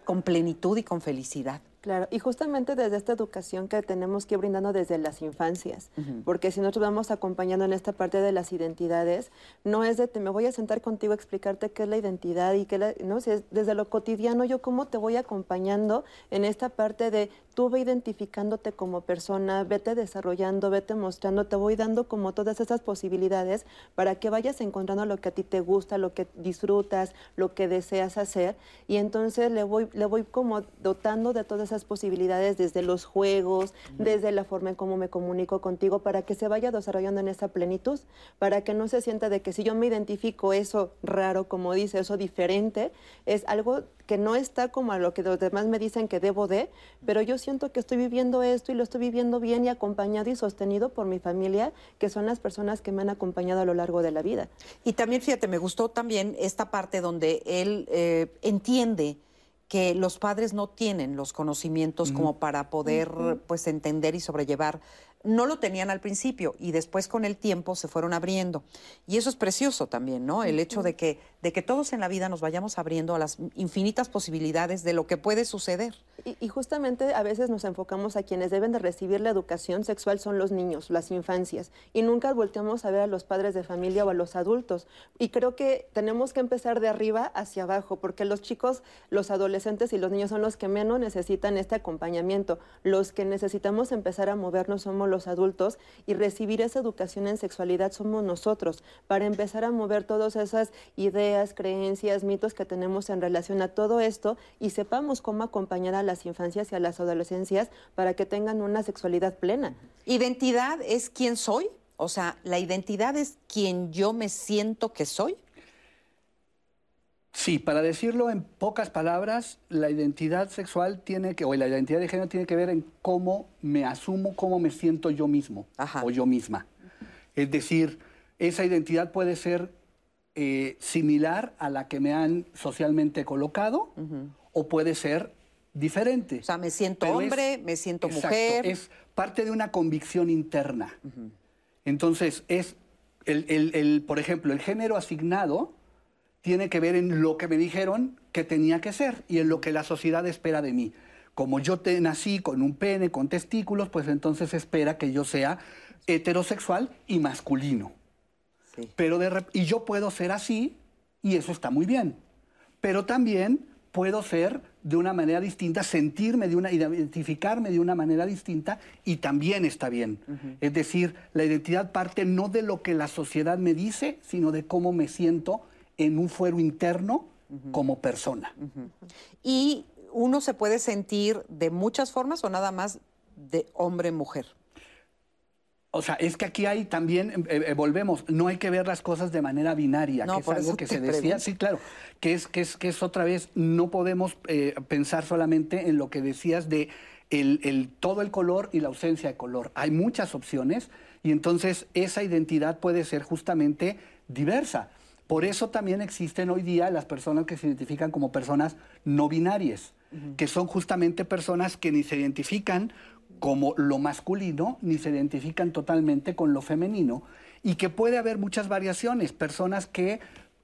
con plenitud y con felicidad. Claro, y justamente desde esta educación que tenemos que ir brindando desde las infancias, porque si nosotros vamos acompañando en esta parte de las identidades, no es de te me voy a sentar contigo a explicarte qué es la identidad y qué la, no sé, desde lo cotidiano yo cómo te voy acompañando en esta parte de tú ve identificándote como persona, vete desarrollando, vete mostrando, te voy dando como todas esas posibilidades para que vayas encontrando lo que a ti te gusta, lo que disfrutas, lo que deseas hacer y entonces le voy le voy como dotando de todas esas posibilidades desde los juegos, desde la forma en cómo me comunico contigo, para que se vaya desarrollando en esa plenitud, para que no se sienta de que si yo me identifico eso raro, como dice, eso diferente, es algo que no está como a lo que los demás me dicen que debo de, pero yo siento que estoy viviendo esto y lo estoy viviendo bien y acompañado y sostenido por mi familia, que son las personas que me han acompañado a lo largo de la vida. Y también, fíjate, me gustó también esta parte donde él eh, entiende que los padres no tienen los conocimientos como para poder pues entender y sobrellevar no lo tenían al principio y después con el tiempo se fueron abriendo. Y eso es precioso también, ¿no? El hecho de que, de que todos en la vida nos vayamos abriendo a las infinitas posibilidades de lo que puede suceder. Y, justamente a veces nos enfocamos a quienes deben de recibir la educación sexual son los niños, las infancias, y nunca volteamos a ver a los padres de familia o a los adultos. Y creo que tenemos que empezar de arriba hacia abajo, porque los chicos, los adolescentes y los niños son los que menos necesitan este acompañamiento. Los que necesitamos empezar a movernos somos los adultos y recibir esa educación en sexualidad somos nosotros, para empezar a mover todas esas ideas, creencias, mitos que tenemos en relación a todo esto y sepamos cómo acompañar a las infancias y a las adolescencias para que tengan una sexualidad plena. ¿Identidad es quién soy? O sea, ¿la identidad es quien yo me siento que soy? Sí, para decirlo en pocas palabras, la identidad sexual tiene que, o la identidad de género tiene que ver en cómo me asumo, cómo me siento yo mismo o yo misma. Es decir, esa identidad puede ser eh, similar a la que me han socialmente colocado o puede ser diferente. O sea, me siento hombre, me siento mujer. Es parte de una convicción interna. Entonces, es, el, por ejemplo, el género asignado tiene que ver en lo que me dijeron que tenía que ser y en lo que la sociedad espera de mí. Como yo te nací con un pene, con testículos, pues entonces espera que yo sea heterosexual y masculino. Pero de, y yo puedo ser así y eso está muy bien. Pero también puedo ser de una manera distinta, sentirme de una, identificarme de una manera distinta y también está bien. Es decir, la identidad parte no de lo que la sociedad me dice, sino de cómo me siento en un fuero interno como persona. ¿Y uno se puede sentir de muchas formas o nada más de hombre-mujer? O sea, es que aquí hay también, eh, eh, volvemos, no hay que ver las cosas de manera binaria, que es algo que se decía. Sí, claro, que es, que es, que es otra vez, no podemos eh, pensar solamente en lo que decías de el, todo el color y la ausencia de color. Hay muchas opciones y entonces esa identidad puede ser justamente diversa. Por eso también existen hoy día las personas que se identifican como personas no binarias, que son justamente personas que ni se identifican como lo masculino ni se identifican totalmente con lo femenino y que puede haber muchas variaciones, personas que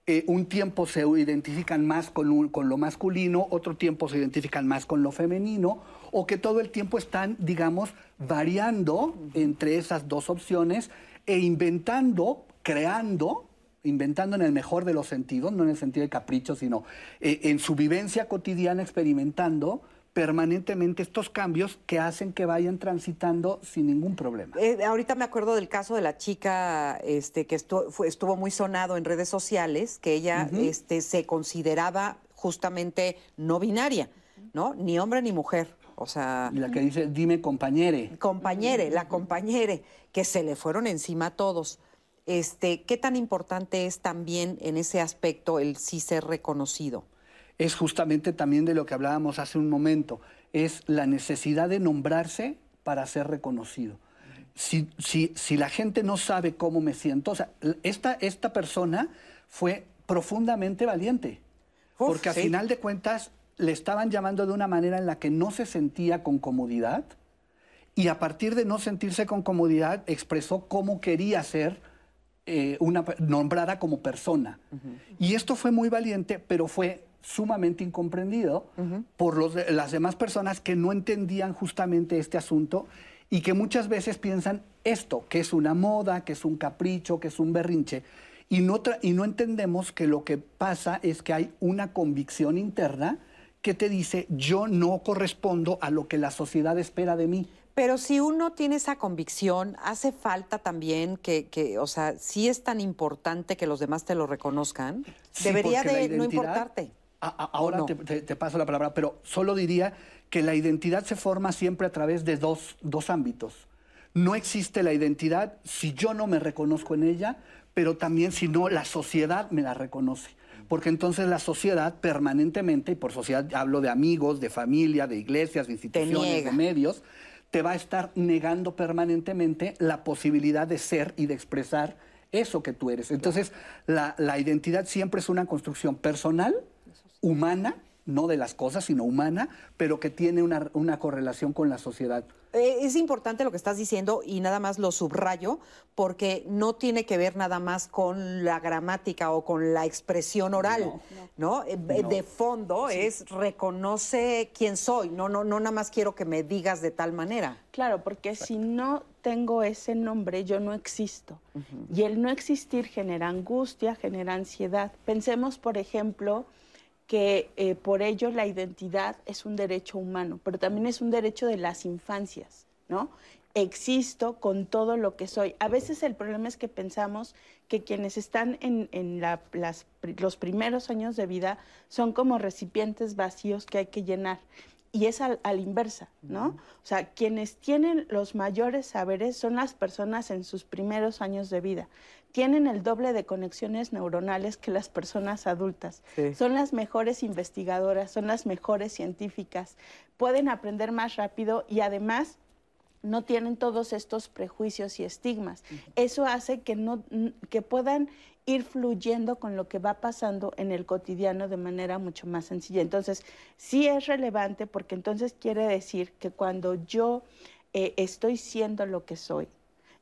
eh, un tiempo se identifican más con, con, lo masculino, otro tiempo se identifican más con lo femenino, o que todo el tiempo están, digamos, variando entre esas dos opciones e inventando, creando, inventando en el mejor de los sentidos, no en el sentido de capricho, sino eh, en su vivencia cotidiana experimentando permanentemente estos cambios que hacen que vayan transitando sin ningún problema. Eh, ahorita me acuerdo del caso de la chica este, que estuvo, estuvo muy sonado en redes sociales, que ella este, se consideraba justamente no binaria, ¿no? Ni hombre ni mujer. O sea. La que dice, dime compañere. Compañere, la compañere, que se le fueron encima a todos. Este, ¿Qué tan importante es también en ese aspecto el sí ser reconocido? es justamente también de lo que hablábamos hace un momento, es la necesidad de nombrarse para ser reconocido. Si, si, la gente no sabe cómo me siento, o sea, esta, esta persona fue profundamente valiente, porque al final de cuentas le estaban llamando de una manera en la que no se sentía con comodidad y a partir de no sentirse con comodidad expresó cómo quería ser eh, una, nombrada como persona. Y esto fue muy valiente, pero fue sumamente incomprendido por los, las demás personas que no entendían justamente este asunto y que muchas veces piensan esto, que es una moda, que es un capricho, que es un berrinche, y no, y no entendemos que lo que pasa es que hay una convicción interna que te dice yo no correspondo a lo que la sociedad espera de mí. Pero si uno tiene esa convicción, hace falta también que, que o sea, si es tan importante que los demás te lo reconozcan, debería de no importarte ahora te, paso la palabra, pero solo diría que la identidad se forma siempre a través de dos, dos ámbitos. No existe la identidad si yo no me reconozco en ella, pero también si no la sociedad me la reconoce. Porque entonces la sociedad permanentemente, y por sociedad hablo de amigos, de familia, de iglesias, de instituciones, de medios, te va a estar negando permanentemente la posibilidad de ser y de expresar eso que tú eres. Entonces, la, la identidad siempre es una construcción personal, humana, no de las cosas, sino humana, pero que tiene una, una correlación con la sociedad. Eh, es importante lo que estás diciendo y nada más lo subrayo porque no tiene que ver nada más con la gramática o con la expresión oral, ¿no? Eh, de fondo es reconoce quién soy, no, no, no nada más quiero que me digas de tal manera. Claro, porque si no tengo ese nombre, yo no existo. Y el no existir genera angustia, genera ansiedad. Pensemos, por ejemplo, que eh, por ello la identidad es un derecho humano, pero también es un derecho de las infancias, ¿no? Existo con todo lo que soy. A veces el problema es que pensamos que quienes están en, los primeros años de vida son como recipientes vacíos que hay que llenar y es al, a la inversa, ¿no? O sea, quienes tienen los mayores saberes son las personas en sus primeros años de vida. Tienen el doble de conexiones neuronales que las personas adultas. Son las mejores investigadoras, son las mejores científicas, pueden aprender más rápido y además no tienen todos estos prejuicios y estigmas. Eso hace que, no, que puedan ir fluyendo con lo que va pasando en el cotidiano de manera mucho más sencilla. Entonces, sí es relevante porque entonces quiere decir que cuando yo eh, estoy siendo lo que soy,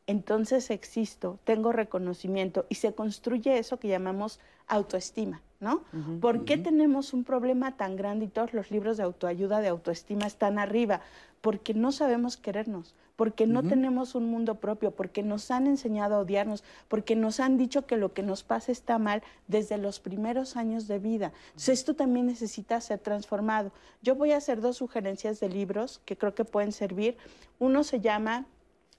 entonces existo, tengo reconocimiento y se construye eso que llamamos autoestima, ¿no? ¿Por qué tenemos un problema tan grande y todos los libros de autoayuda, de autoestima están arriba? Porque no sabemos querernos, porque no tenemos un mundo propio, porque nos han enseñado a odiarnos, porque nos han dicho que lo que nos pasa está mal desde los primeros años de vida. Entonces, esto también necesita ser transformado. Yo voy a hacer dos sugerencias de libros que creo que pueden servir. Uno se llama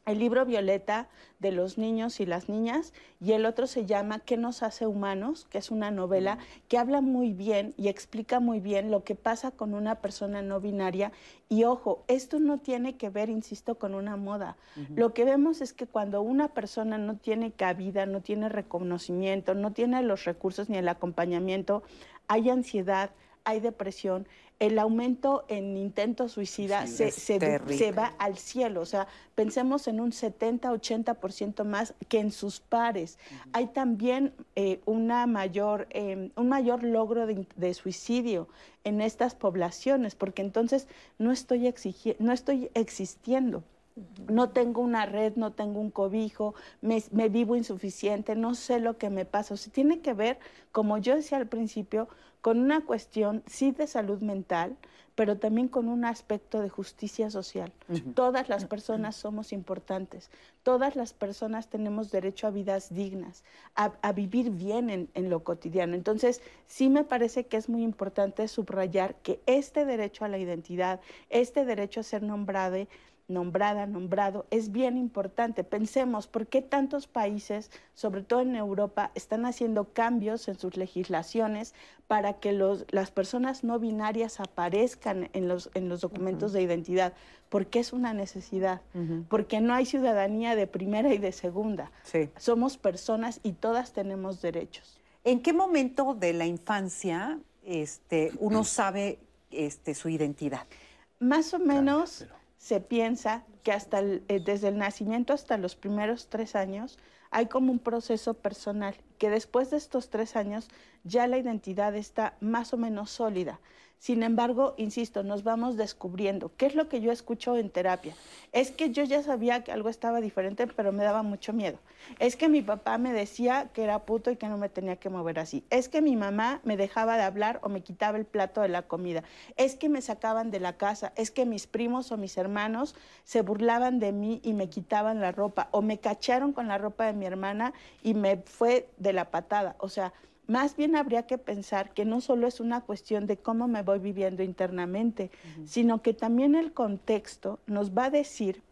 el libro Violeta de los niños y las niñas y el otro se llama ¿Qué nos hace humanos? que es una novela que habla muy bien y explica muy bien lo que pasa con una persona no binaria y ojo, esto no tiene que ver, insisto, con una moda. Lo que vemos es que cuando una persona no tiene cabida, no tiene reconocimiento, no tiene los recursos ni el acompañamiento, hay ansiedad, hay depresión el aumento en intentos suicida se, se, va al cielo. O sea, pensemos en un 70-80% más que en sus pares. Hay también eh, una mayor, em, un mayor logro de, suicidio en estas poblaciones, porque entonces no estoy, no estoy existiendo. No tengo una red, no tengo un cobijo, me, me, vivo insuficiente, no sé lo que me pasa. O sea, tiene que ver, como yo decía al principio, con una cuestión, sí, de salud mental, pero también con un aspecto de justicia social. Todas las personas somos importantes, todas las personas tenemos derecho a vidas dignas, a, vivir bien en, en, lo cotidiano. Entonces, sí me parece que es muy importante subrayar que este derecho a la identidad, este derecho a ser nombrado, nombrada, nombrado, es bien importante. Pensemos por qué tantos países, sobre todo en Europa, están haciendo cambios en sus legislaciones para que los, las personas no binarias aparezcan en los, en los documentos de identidad, porque es una necesidad, porque no hay ciudadanía de primera y de segunda. Somos personas y todas tenemos derechos. ¿En qué momento de la infancia este, uno sabe este, su identidad? Más o menos se piensa que hasta eh, desde el nacimiento hasta los primeros tres años hay como un proceso personal, que después de estos tres años ya la identidad está más o menos sólida. Sin embargo, insisto, nos vamos descubriendo. ¿Qué es lo que yo escucho en terapia? Es que yo ya sabía que algo estaba diferente, pero me daba mucho miedo. Es que mi papá me decía que era puto y que no me tenía que mover así. Es que mi mamá me dejaba de hablar o me quitaba el plato de la comida. Es que me sacaban de la casa. Es que mis primos o mis hermanos se burlaban de mí y me quitaban la ropa. O me cacharon con la ropa de mi hermana y me fue de la patada. O sea, más bien habría que pensar que no solo es una cuestión de cómo me voy viviendo internamente, sino que también el contexto nos va a decir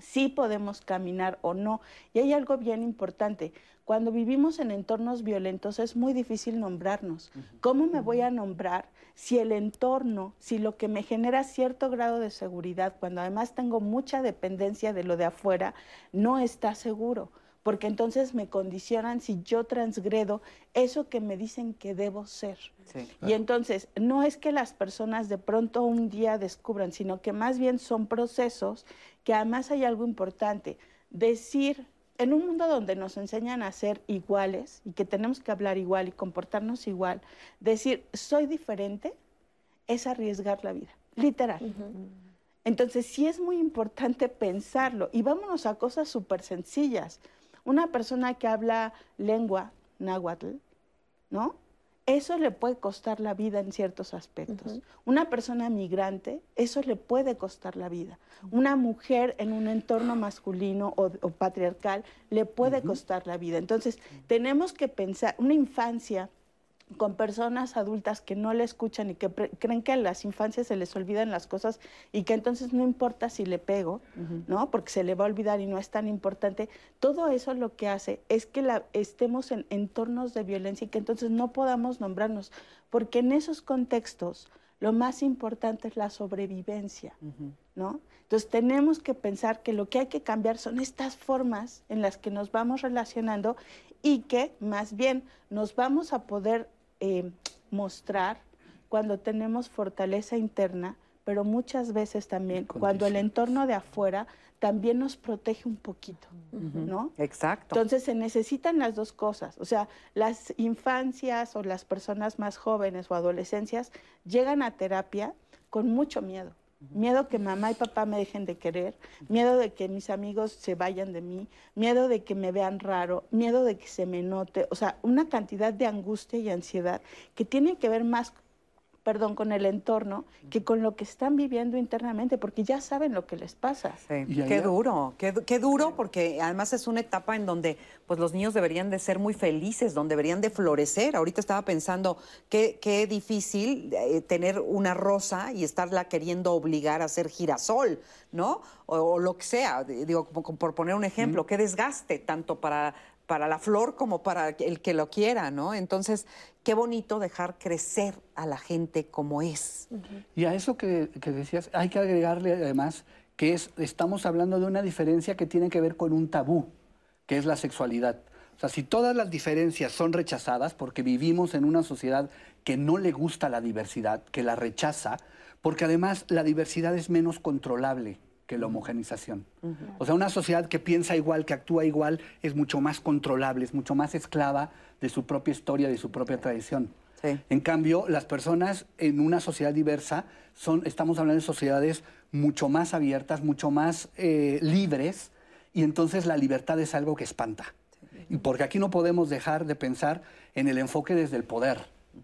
si podemos caminar o no. Y hay algo bien importante. Cuando vivimos en entornos violentos es muy difícil nombrarnos. ¿Cómo me voy a nombrar si el entorno, si lo que me genera cierto grado de seguridad, cuando además tengo mucha dependencia de lo de afuera, no está seguro? Porque entonces me condicionan si yo transgredo eso que me dicen que debo ser. Y entonces no es que las personas de pronto un día descubran, sino que más bien son procesos que además hay algo importante, decir en un mundo donde nos enseñan a ser iguales y que tenemos que hablar igual y comportarnos igual, decir soy diferente es arriesgar la vida, literal. Entonces sí es muy importante pensarlo y vámonos a cosas súper sencillas. Una persona que habla lengua náhuatl, ¿no? Eso le puede costar la vida en ciertos aspectos. Una persona migrante, eso le puede costar la vida. Una mujer en un entorno masculino o, patriarcal le puede costar la vida. Entonces, tenemos que pensar, una infancia con personas adultas que no le escuchan y que creen que a las infancias se les olvidan las cosas y que entonces no importa si le pego, ¿no? Porque se le va a olvidar y no es tan importante. Todo eso lo que hace es que la, estemos en entornos de violencia y que entonces no podamos nombrarnos, porque en esos contextos lo más importante es la sobrevivencia, ¿no? Entonces tenemos que pensar que lo que hay que cambiar son estas formas en las que nos vamos relacionando y que más bien nos vamos a poder eh, mostrar cuando tenemos fortaleza interna, pero muchas veces también cuando el entorno de afuera también nos protege un poquito, ¿no? Exacto. Entonces se necesitan las dos cosas, o sea, las infancias o las personas más jóvenes o adolescencias llegan a terapia con mucho miedo, Miedo que mamá y papá me dejen de querer, miedo de que mis amigos se vayan de mí, miedo de que me vean raro, miedo de que se me note, o sea, una cantidad de angustia y ansiedad que tienen que ver más perdón, con el entorno que con lo que están viviendo internamente, porque ya saben lo que les pasa. Qué duro, qué, qué, duro, porque además es una etapa en donde pues los niños deberían de ser muy felices, donde deberían de florecer. Ahorita estaba pensando qué, qué difícil eh, tener una rosa y estarla queriendo obligar a ser girasol, ¿no? O, lo que sea, digo, por poner un ejemplo, qué desgaste tanto para para la flor como para el que lo quiera, ¿no? Entonces, qué bonito dejar crecer a la gente como es. Y a eso que, decías, hay que agregarle además que es, estamos hablando de una diferencia que tiene que ver con un tabú, que es la sexualidad. O sea, si todas las diferencias son rechazadas, porque vivimos en una sociedad que no le gusta la diversidad, que la rechaza, porque además la diversidad es menos controlable que la homogenización. O sea, una sociedad que piensa igual, que actúa igual, es mucho más controlable, es mucho más esclava de su propia historia, de su propia tradición. En cambio, las personas en una sociedad diversa son, estamos hablando de sociedades mucho más abiertas, mucho más eh, libres, y entonces la libertad es algo que espanta. Y porque aquí no podemos dejar de pensar en el enfoque desde el poder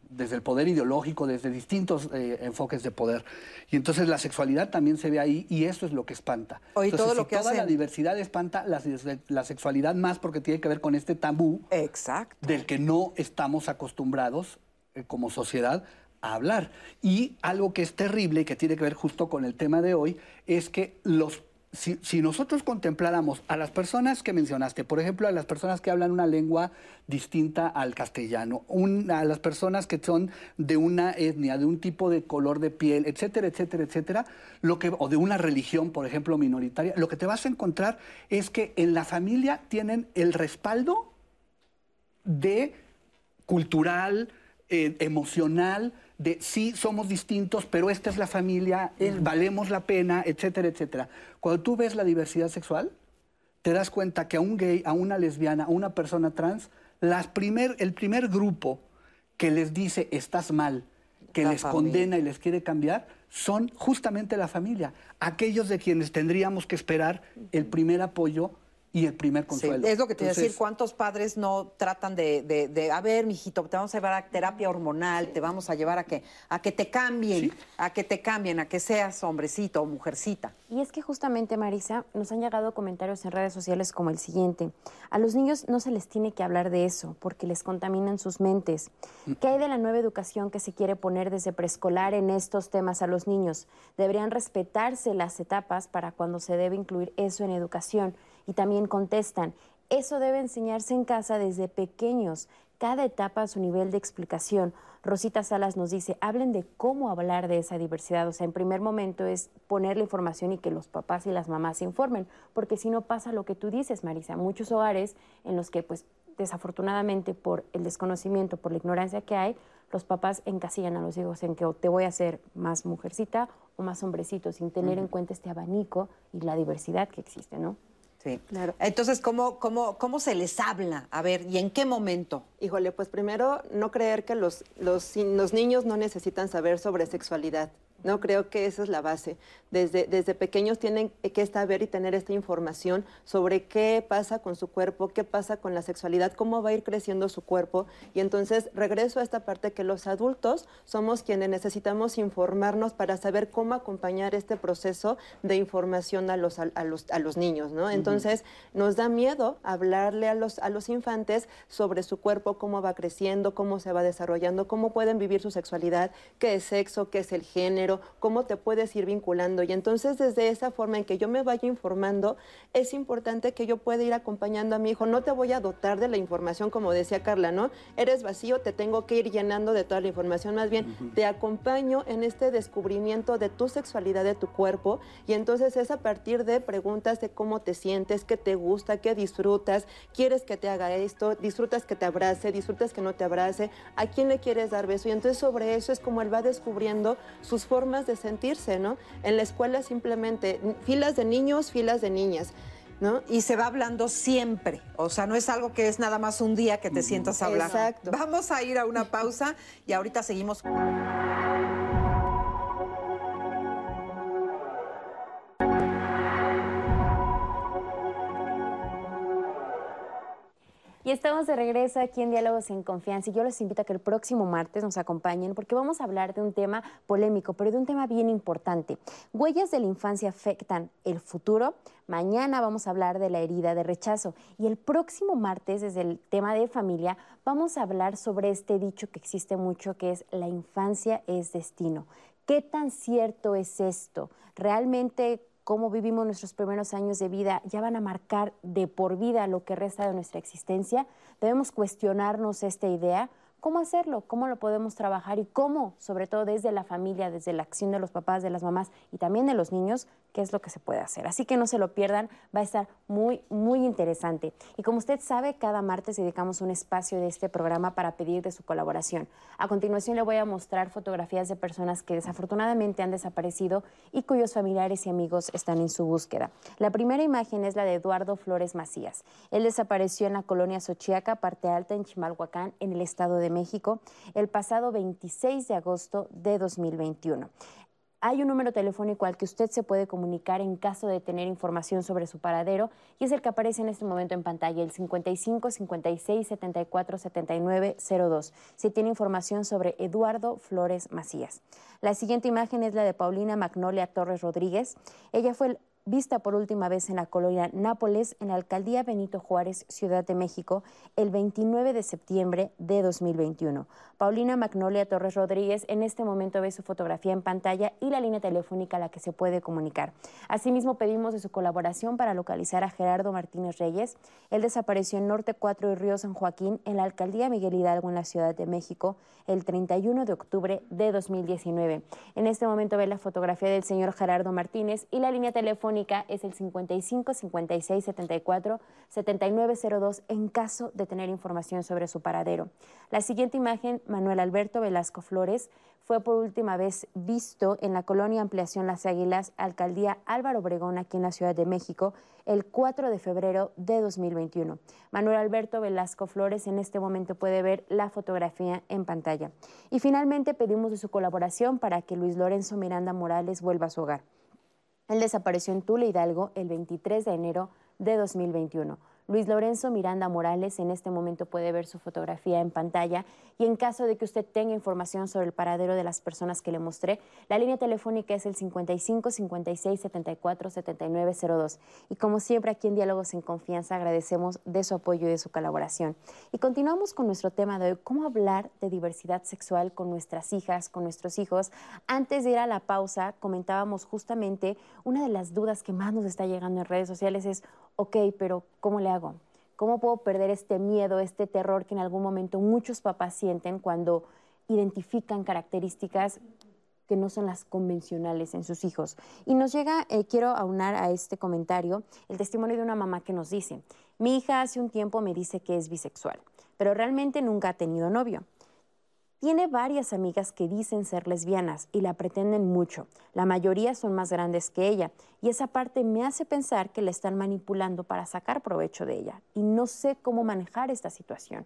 desde el poder ideológico, desde distintos eh, enfoques de poder. Y entonces la sexualidad también se ve ahí y eso es lo que espanta. entonces, todo lo que toda la diversidad espanta, la, sexualidad más porque tiene que ver con este tabú Exacto. del que no estamos acostumbrados eh, como sociedad a hablar. Y algo que es terrible y que tiene que ver justo con el tema de hoy es que los si, nosotros contempláramos a las personas que mencionaste, por ejemplo, a las personas que hablan una lengua distinta al castellano, a las personas que son de una etnia, de un tipo de color de piel, etcétera, etcétera, etcétera, lo que, o de una religión, por ejemplo, minoritaria, lo que te vas a encontrar es que en la familia tienen el respaldo de cultural, eh, emocional, de sí somos distintos, pero esta es la familia, valemos la pena, etcétera, etcétera. Cuando tú ves la diversidad sexual, te das cuenta que a un gay, a una lesbiana, a una persona trans, las primer, el primer grupo que les dice estás mal, que les condena y les quiere cambiar, son justamente la familia, aquellos de quienes tendríamos que esperar el primer apoyo y el primer consuelo. es lo que te a decir, ¿cuántos padres no tratan de, de, a ver, mijito, te vamos a llevar a terapia hormonal, te vamos a llevar a que, a que te cambien, a que te cambien, a que seas hombrecito o mujercita? Y es que justamente, Marisa, nos han llegado comentarios en redes sociales como el siguiente. A los niños no se les tiene que hablar de eso porque les contaminan sus mentes. Mm. ¿Qué hay de la nueva educación que se quiere poner desde preescolar en estos temas a los niños? Deberían respetarse las etapas para cuando se debe incluir eso en educación y también contestan, eso debe enseñarse en casa desde pequeños, cada etapa a su nivel de explicación. Rosita Salas nos dice, hablen de cómo hablar de esa diversidad. O sea, en primer momento es poner la información y que los papás y las mamás se informen, porque si no pasa lo que tú dices, Marisa, muchos hogares en los que, pues, desafortunadamente por el desconocimiento, por la ignorancia que hay, los papás encasillan a los hijos en que te voy a hacer más mujercita o más hombrecito, sin tener en cuenta este abanico y la diversidad que existe, ¿no? Sí, claro. Entonces, ¿cómo, cómo, ¿cómo se les habla? A ver, ¿y en qué momento? Híjole, pues primero, no creer que los, los, los niños no necesitan saber sobre sexualidad. No creo que esa es la base. Desde, desde pequeños tienen que saber y tener esta información sobre qué pasa con su cuerpo, qué pasa con la sexualidad, cómo va a ir creciendo su cuerpo. Y entonces regreso a esta parte que los adultos somos quienes necesitamos informarnos para saber cómo acompañar este proceso de información a los, a, los, a los niños. ¿no? Entonces nos da miedo hablarle a los, a los infantes sobre su cuerpo, cómo va creciendo, cómo se va desarrollando, cómo pueden vivir su sexualidad, qué es sexo, qué es el género cómo te puedes ir vinculando. Y entonces desde esa forma en que yo me vaya informando, es importante que yo pueda ir acompañando a mi hijo. No te voy a dotar de la información, como decía Carla, ¿no? Eres vacío, te tengo que ir llenando de toda la información. Más bien, te acompaño en este descubrimiento de tu sexualidad, de tu cuerpo. Y entonces es a partir de preguntas de cómo te sientes, qué te gusta, qué disfrutas, quieres que te haga esto, disfrutas que te abrace, disfrutas que no te abrace, a quién le quieres dar beso. Y entonces sobre eso es como él va descubriendo sus formas de sentirse, ¿no? En la escuela simplemente filas de niños, filas de niñas. ¿No? Y se va hablando siempre, o sea, no es algo que es nada más un día que te sientas a hablar. Exacto. Vamos a ir a una pausa y ahorita seguimos. Y estamos de regreso aquí en Diálogos en Confianza y yo les invito a que el próximo martes nos acompañen porque vamos a hablar de un tema polémico, pero de un tema bien importante. Huellas de la infancia afectan el futuro. Mañana vamos a hablar de la herida de rechazo y el próximo martes, desde el tema de familia, vamos a hablar sobre este dicho que existe mucho que es la infancia es destino. ¿Qué tan cierto es esto? ¿Realmente cómo vivimos nuestros primeros años de vida ya van a marcar de por vida lo que resta de nuestra existencia, debemos cuestionarnos esta idea cómo hacerlo, cómo lo podemos trabajar y cómo, sobre todo desde la familia, desde la acción de los papás, de las mamás y también de los niños, qué es lo que se puede hacer. Así que no se lo pierdan, va a estar muy, muy interesante. Y como usted sabe, cada martes dedicamos un espacio de este programa para pedir de su colaboración. A continuación le voy a mostrar fotografías de personas que desafortunadamente han desaparecido y cuyos familiares y amigos están en su búsqueda. La primera imagen es la de Eduardo Flores Macías. Él desapareció en la colonia Xochiaca, parte alta en Chimalhuacán, en el Estado de México, el pasado 26 de agosto de 2021. Hay un número telefónico al que usted se puede comunicar en caso de tener información sobre su paradero y es el que aparece en este momento en pantalla, el 55 56 74 79 02, si tiene información sobre Eduardo Flores Macías. La siguiente imagen es la de Paulina Magnolia Torres Rodríguez. Ella fue el vista por última vez en la colonia Nápoles, en la alcaldía Benito Juárez, Ciudad de México, el 29 de septiembre de 2021. Paulina Magnolia Torres Rodríguez en este momento ve su fotografía en pantalla y la línea telefónica a la que se puede comunicar. Asimismo, pedimos de su colaboración para localizar a Gerardo Martínez Reyes. Él desapareció en Norte 4 y Río San Joaquín, en la alcaldía Miguel Hidalgo, en la Ciudad de México, el 31 de octubre de 2019. En este momento ve la fotografía del señor Gerardo Martínez y la línea telefónica es el 55 56 74 7902 en caso de tener información sobre su paradero. La siguiente imagen, Manuel Alberto Velasco Flores, fue por última vez visto en la colonia Ampliación Las Águilas, alcaldía Álvaro Obregón, aquí en la Ciudad de México, el 4 de febrero de 2021. Manuel Alberto Velasco Flores en este momento puede ver la fotografía en pantalla. Y finalmente pedimos su colaboración para que Luis Lorenzo Miranda Morales vuelva a su hogar. Él desapareció en Tula Hidalgo el 23 de enero de 2021. Luis Lorenzo Miranda Morales en este momento puede ver su fotografía en pantalla y en caso de que usted tenga información sobre el paradero de las personas que le mostré, la línea telefónica es el 55 56 74 79 02. Y como siempre aquí en Diálogos en Confianza agradecemos de su apoyo y de su colaboración. Y continuamos con nuestro tema de hoy, cómo hablar de diversidad sexual con nuestras hijas, con nuestros hijos. Antes de ir a la pausa, comentábamos justamente una de las dudas que más nos está llegando en redes sociales es, ok, pero ¿cómo le ¿Cómo puedo perder este miedo, este terror que en algún momento muchos papás sienten cuando identifican características que no son las convencionales en sus hijos? Y nos llega, eh, quiero aunar a este comentario, el testimonio de una mamá que nos dice, mi hija hace un tiempo me dice que es bisexual, pero realmente nunca ha tenido novio. Tiene varias amigas que dicen ser lesbianas y la pretenden mucho. La mayoría son más grandes que ella y esa parte me hace pensar que la están manipulando para sacar provecho de ella. Y no sé cómo manejar esta situación.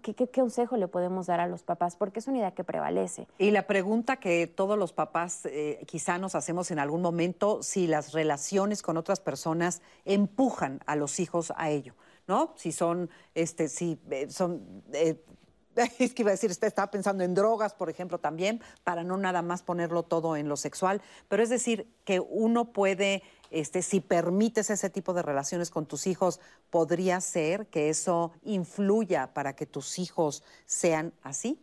qué, consejo le podemos dar a los papás? Porque es una idea que prevalece. Y la pregunta que todos los papás eh, quizá nos hacemos en algún momento, si las relaciones con otras personas empujan a los hijos a ello. ¿no? Si son, este, si eh, son eh, es que iba a decir, estaba pensando en drogas, por ejemplo, también, para no nada más ponerlo todo en lo sexual, pero es decir, que uno puede, este, si permites ese tipo de relaciones con tus hijos, podría ser que eso influya para que tus hijos sean así.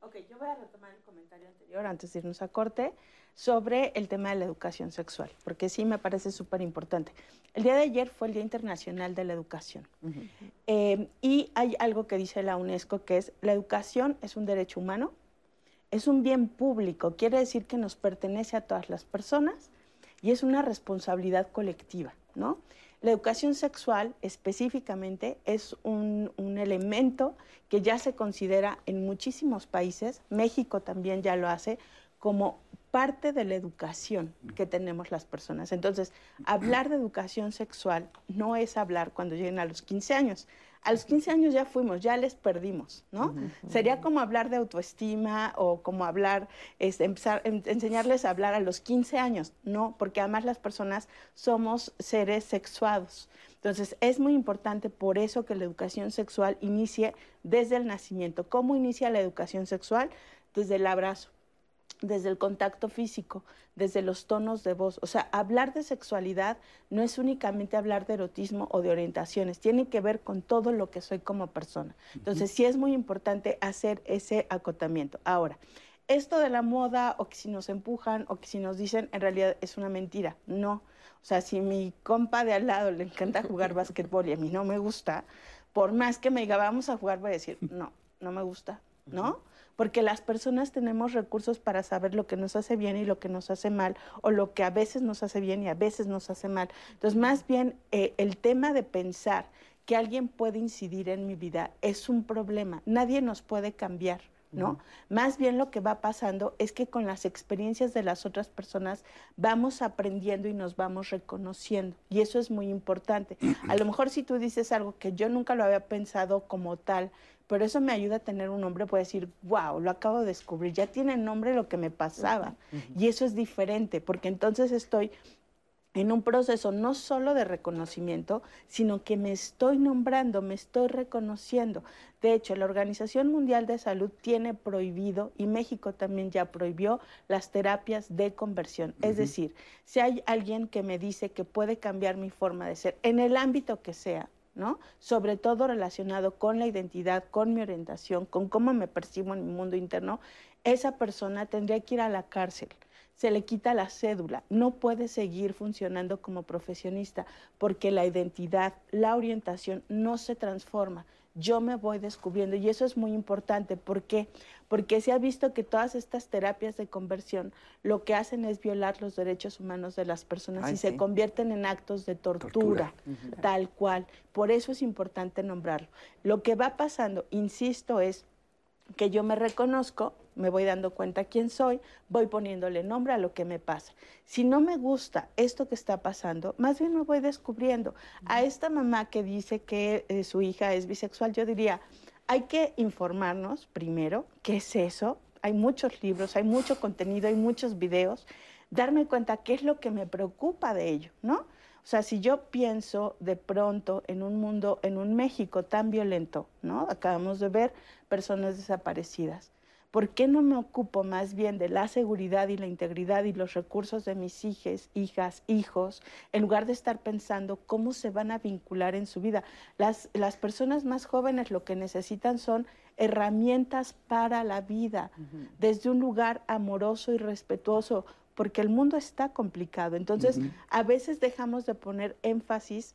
Ok, yo voy a retomar el comentario anterior antes de irnos a corte sobre el tema de la educación sexual, porque sí me parece súper importante. El día de ayer fue el Día Internacional de la Educación eh, y hay algo que dice la UNESCO que es la educación es un derecho humano, es un bien público, quiere decir que nos pertenece a todas las personas y es una responsabilidad colectiva, ¿no? La educación sexual específicamente es un, un, elemento que ya se considera en muchísimos países, México también ya lo hace, como parte de la educación que tenemos las personas. Entonces, hablar de educación sexual no es hablar cuando lleguen a los 15 años. A los 15 años ya fuimos, ya les perdimos, ¿no? Sería como hablar de autoestima o como hablar, es, empezar, enseñarles a hablar a los 15 años, no, porque además las personas somos seres sexuados. Entonces, es muy importante por eso que la educación sexual inicie desde el nacimiento. ¿Cómo inicia la educación sexual? Desde el abrazo, desde el contacto físico, desde los tonos de voz. O sea, hablar de sexualidad no es únicamente hablar de erotismo o de orientaciones, tiene que ver con todo lo que soy como persona. Entonces, sí es muy importante hacer ese acotamiento. Ahora, esto de la moda o que si nos empujan o que si nos dicen, en realidad es una mentira. No. O sea, si mi compa de al lado le encanta jugar básquetbol y a mí no me gusta, por más que me diga, vamos a jugar, voy a decir, no, no me gusta, ¿no? Porque las personas tenemos recursos para saber lo que nos hace bien y lo que nos hace mal, o lo que a veces nos hace bien y a veces nos hace mal. Entonces, más bien, eh, el tema de pensar que alguien puede incidir en mi vida es un problema. Nadie nos puede cambiar. ¿No? Más bien lo que va pasando es que con las experiencias de las otras personas vamos aprendiendo y nos vamos reconociendo. Y eso es muy importante. A lo mejor si tú dices algo que yo nunca lo había pensado como tal, pero eso me ayuda a tener un nombre, puedo decir, wow, lo acabo de descubrir, ya tiene nombre lo que me pasaba. Y eso es diferente, porque entonces estoy en un proceso no solo de reconocimiento, sino que me estoy nombrando, me estoy reconociendo. De hecho, la Organización Mundial de Salud tiene prohibido, y México también ya prohibió, las terapias de conversión. Es decir, si hay alguien que me dice que puede cambiar mi forma de ser, en el ámbito que sea, ¿no? Sobre todo relacionado con la identidad, con mi orientación, con cómo me percibo en mi mundo interno, esa persona tendría que ir a la cárcel se le quita la cédula, no puede seguir funcionando como profesionista porque la identidad, la orientación no se transforma. Yo me voy descubriendo y eso es muy importante. ¿Por qué? Porque se ha visto que todas estas terapias de conversión lo que hacen es violar los derechos humanos de las personas y se convierten en actos de tortura, tal cual. Por eso es importante nombrarlo. Lo que va pasando, insisto, es que yo me reconozco, me voy dando cuenta quién soy, voy poniéndole nombre a lo que me pasa. Si no me gusta esto que está pasando, más bien me voy descubriendo. A esta mamá que dice que eh, su hija es bisexual, yo diría, hay que informarnos primero qué es eso. Hay muchos libros, hay mucho contenido, hay muchos videos. Darme cuenta qué es lo que me preocupa de ello, ¿no? O sea, si yo pienso de pronto en un mundo, en un México tan violento, ¿no? Acabamos de ver personas desaparecidas. ¿Por qué no me ocupo más bien de la seguridad y la integridad y los recursos de mis hijas, hijas, hijos, en lugar de estar pensando cómo se van a vincular en su vida? Las, las personas más jóvenes lo que necesitan son herramientas para la vida, desde un lugar amoroso y respetuoso, porque el mundo está complicado. Entonces, a veces dejamos de poner énfasis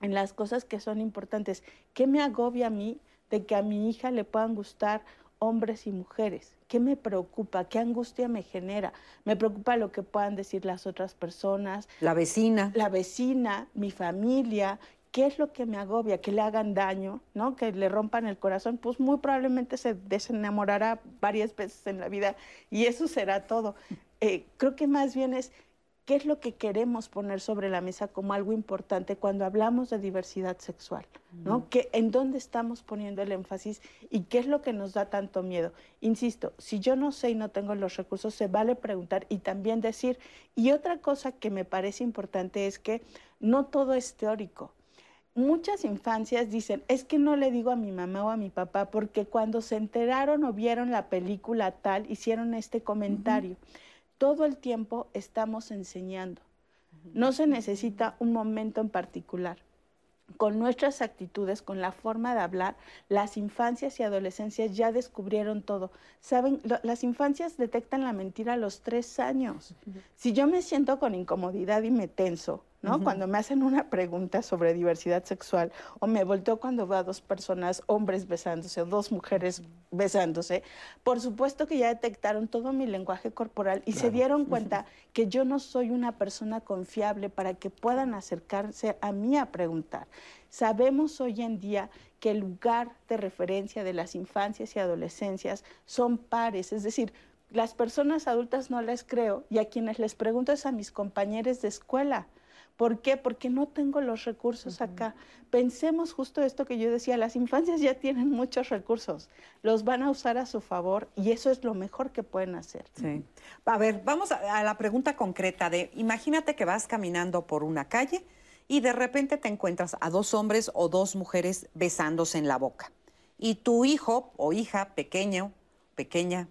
en las cosas que son importantes. ¿Qué me agobia a mí de que a mi hija le puedan gustar hombres y mujeres? ¿Qué me preocupa? ¿Qué angustia me genera? Me preocupa lo que puedan decir las otras personas. La vecina. La vecina, mi familia. ¿Qué es lo que me agobia? Que le hagan daño, ¿no? Que le rompan el corazón. Pues muy probablemente se desenamorará varias veces en la vida y eso será todo. Eh, creo que más bien es qué es lo que queremos poner sobre la mesa como algo importante cuando hablamos de diversidad sexual, ¿no? ¿En dónde estamos poniendo el énfasis y qué es lo que nos da tanto miedo? Insisto, si yo no sé y no tengo los recursos, se vale preguntar y también decir. Y otra cosa que me parece importante es que no todo es teórico muchas infancias dicen, es que no le digo a mi mamá o a mi papá porque cuando se enteraron o vieron la película tal, hicieron este comentario todo el tiempo estamos enseñando. No se necesita un momento en particular. Con nuestras actitudes, con la forma de hablar, las infancias y adolescencias ya descubrieron todo. Saben, las infancias detectan la mentira a los tres años. Si yo me siento con incomodidad y me tenso, ¿no? Cuando me hacen una pregunta sobre diversidad sexual o me volteo cuando veo a dos personas, hombres besándose o dos mujeres besándose, por supuesto que ya detectaron todo mi lenguaje corporal y se dieron cuenta que yo no soy una persona confiable para que puedan acercarse a mí a preguntar. Sabemos hoy en día que el lugar de referencia de las infancias y adolescencias son pares, es decir, las personas adultas no les creo y a quienes les pregunto es a mis compañeros de escuela ¿Por qué? Porque no tengo los recursos acá. Pensemos justo esto que yo decía, las infancias ya tienen muchos recursos, los van a usar a su favor y eso es lo mejor que pueden hacer. Sí. A ver, vamos a, la pregunta concreta de, imagínate que vas caminando por una calle y de repente te encuentras a dos hombres o dos mujeres besándose en la boca. Y tu hijo o hija pequeño, pequeña,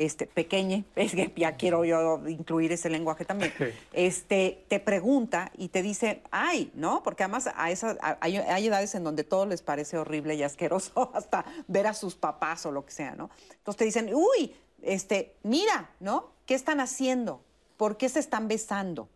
este, pequeñe, es que ya quiero yo incluir ese lenguaje también, este, te pregunta y te dice, ay, ¿no? Porque además a esa, hay, hay, edades en donde todo les parece horrible y asqueroso, hasta ver a sus papás o lo que sea, ¿no? Entonces te dicen, uy, este, mira, ¿no? ¿Qué están haciendo? ¿Por qué se están besando?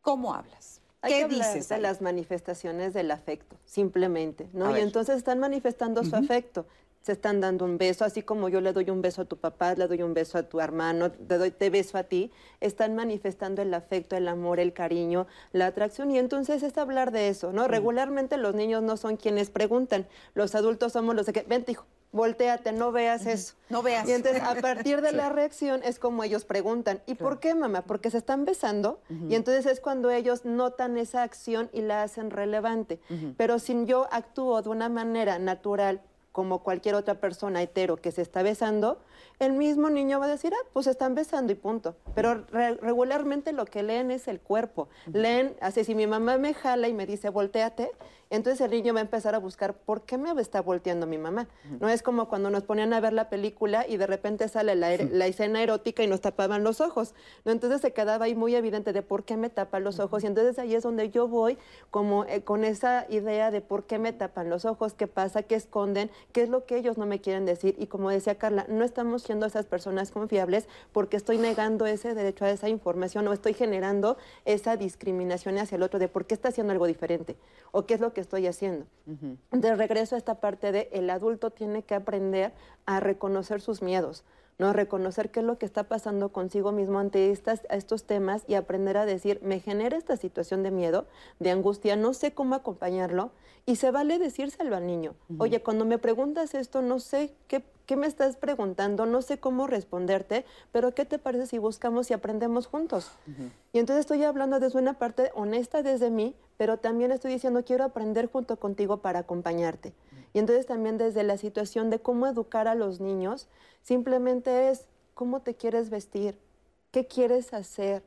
¿Cómo hablas? Hay que dices? De las manifestaciones del afecto, simplemente, ¿no? y entonces están manifestando su afecto se están dando un beso, así como yo le doy un beso a tu papá, le doy un beso a tu hermano, te doy te beso a ti, están manifestando el afecto, el amor, el cariño, la atracción y entonces es hablar de eso, ¿no? Regularmente los niños no son quienes preguntan, los adultos somos los de que, vente hijo, volteate, no veas eso. No veas. Y entonces a partir de la reacción es como ellos preguntan, ¿y por qué mamá? Porque se están besando y entonces es cuando ellos notan esa acción y la hacen relevante. Pero si yo actúo de una manera natural, como cualquier otra persona hetero que se está besando, el mismo niño va a decir, ah, pues están besando y punto. Pero regularmente lo que leen es el cuerpo. Leen, así si mi mamá me jala y me dice, volteate, entonces el niño va a empezar a buscar por qué me está volteando mi mamá. No es como cuando nos ponían a ver la película y de repente sale la, escena erótica y nos tapaban los ojos. ¿no? Entonces se quedaba ahí muy evidente de por qué me tapan los ojos. Y entonces ahí es donde yo voy como eh, con esa idea de por qué me tapan los ojos, qué pasa, qué esconden, qué es lo que ellos no me quieren decir. Y como decía Carla, no estamos siendo esas personas confiables porque estoy negando ese derecho a esa información o estoy generando esa discriminación hacia el otro de por qué está haciendo algo diferente o qué es lo que estoy haciendo. De regreso a esta parte de el adulto tiene que aprender a reconocer sus miedos, ¿no? Reconocer qué es lo que está pasando consigo mismo ante estas, estos temas y aprender a decir, me genera esta situación de miedo, de angustia, no sé cómo acompañarlo y se vale decírselo al niño. Oye, cuando me preguntas esto, no sé qué, qué, me estás preguntando, no sé cómo responderte, pero ¿qué te parece si buscamos y aprendemos juntos? Y entonces estoy hablando desde una parte honesta desde mí, pero también estoy diciendo, quiero aprender junto contigo para acompañarte. Y entonces también desde la situación de cómo educar a los niños, simplemente es cómo te quieres vestir, qué quieres hacer,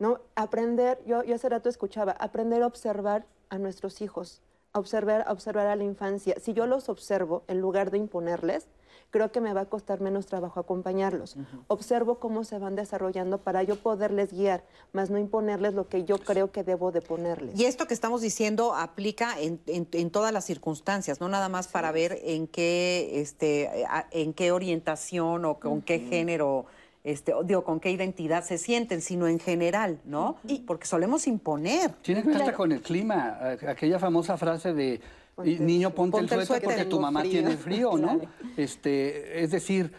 ¿no? Aprender, yo, yo hace rato escuchaba, aprender a observar a nuestros hijos observar, observar a la infancia. Si yo los observo en lugar de imponerles, creo que me va a costar menos trabajo acompañarlos. Observo cómo se van desarrollando para yo poderles guiar, más no imponerles lo que yo creo que debo de ponerles. Y esto que estamos diciendo aplica en, todas las circunstancias, no nada más para ver en qué, este, en qué orientación o con qué género este, digo, con qué identidad se sienten, sino en general, ¿no? Porque solemos imponer. Tiene que ver con el clima, aquella famosa frase de niño ponte, el, suéter porque tu mamá tiene frío, ¿no? Este, es decir,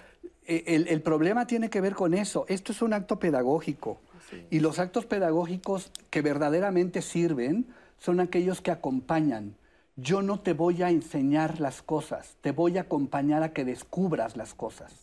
e, el, problema tiene que ver con eso. Esto es un acto pedagógico. Y los actos pedagógicos que verdaderamente sirven son aquellos que acompañan. Yo no te voy a enseñar las cosas, te voy a acompañar a que descubras las cosas.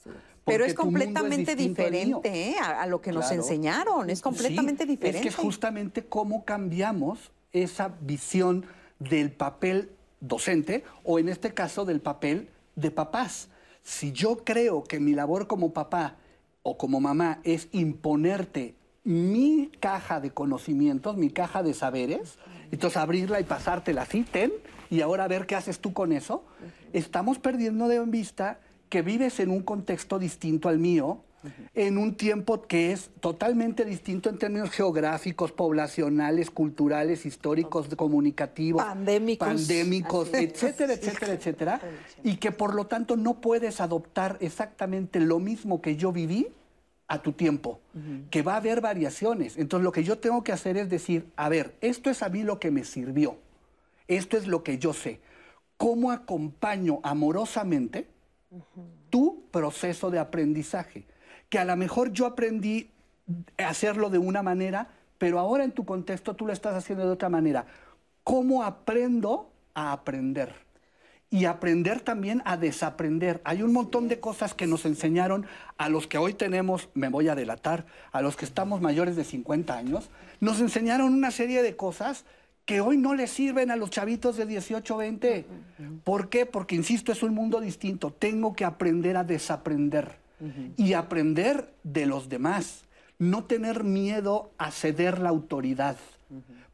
Pero es completamente diferente ¿eh? a, lo que nos enseñaron, es completamente diferente. Es que justamente cómo cambiamos esa visión del papel docente o en este caso del papel de papás. Si yo creo que mi labor como papá o como mamá es imponerte mi caja de conocimientos, mi caja de saberes, entonces abrirla y pasártela así, ten, y ahora ver qué haces tú con eso, estamos perdiendo de vista que vives en un contexto distinto al mío, en un tiempo que es totalmente distinto en términos geográficos, poblacionales, culturales, históricos, comunicativos, pandémicos, pandémicos etcétera, etcétera, etcétera, y que por lo tanto no puedes adoptar exactamente lo mismo que yo viví a tu tiempo, que va a haber variaciones. Entonces lo que yo tengo que hacer es decir, a ver, esto es a mí lo que me sirvió, esto es lo que yo sé. ¿Cómo acompaño amorosamente? tu proceso de aprendizaje. Que a lo mejor yo aprendí a hacerlo de una manera, pero ahora en tu contexto tú lo estás haciendo de otra manera. ¿Cómo aprendo a aprender? Y aprender también a desaprender. Hay un montón de cosas que nos enseñaron a los que hoy tenemos, me voy a delatar, a los que estamos mayores de 50 años, nos enseñaron una serie de cosas que hoy no le sirven a los chavitos de 18, 20. ¿Por qué? Porque, insisto, es un mundo distinto. Tengo que aprender a desaprender y aprender de los demás. No tener miedo a ceder la autoridad.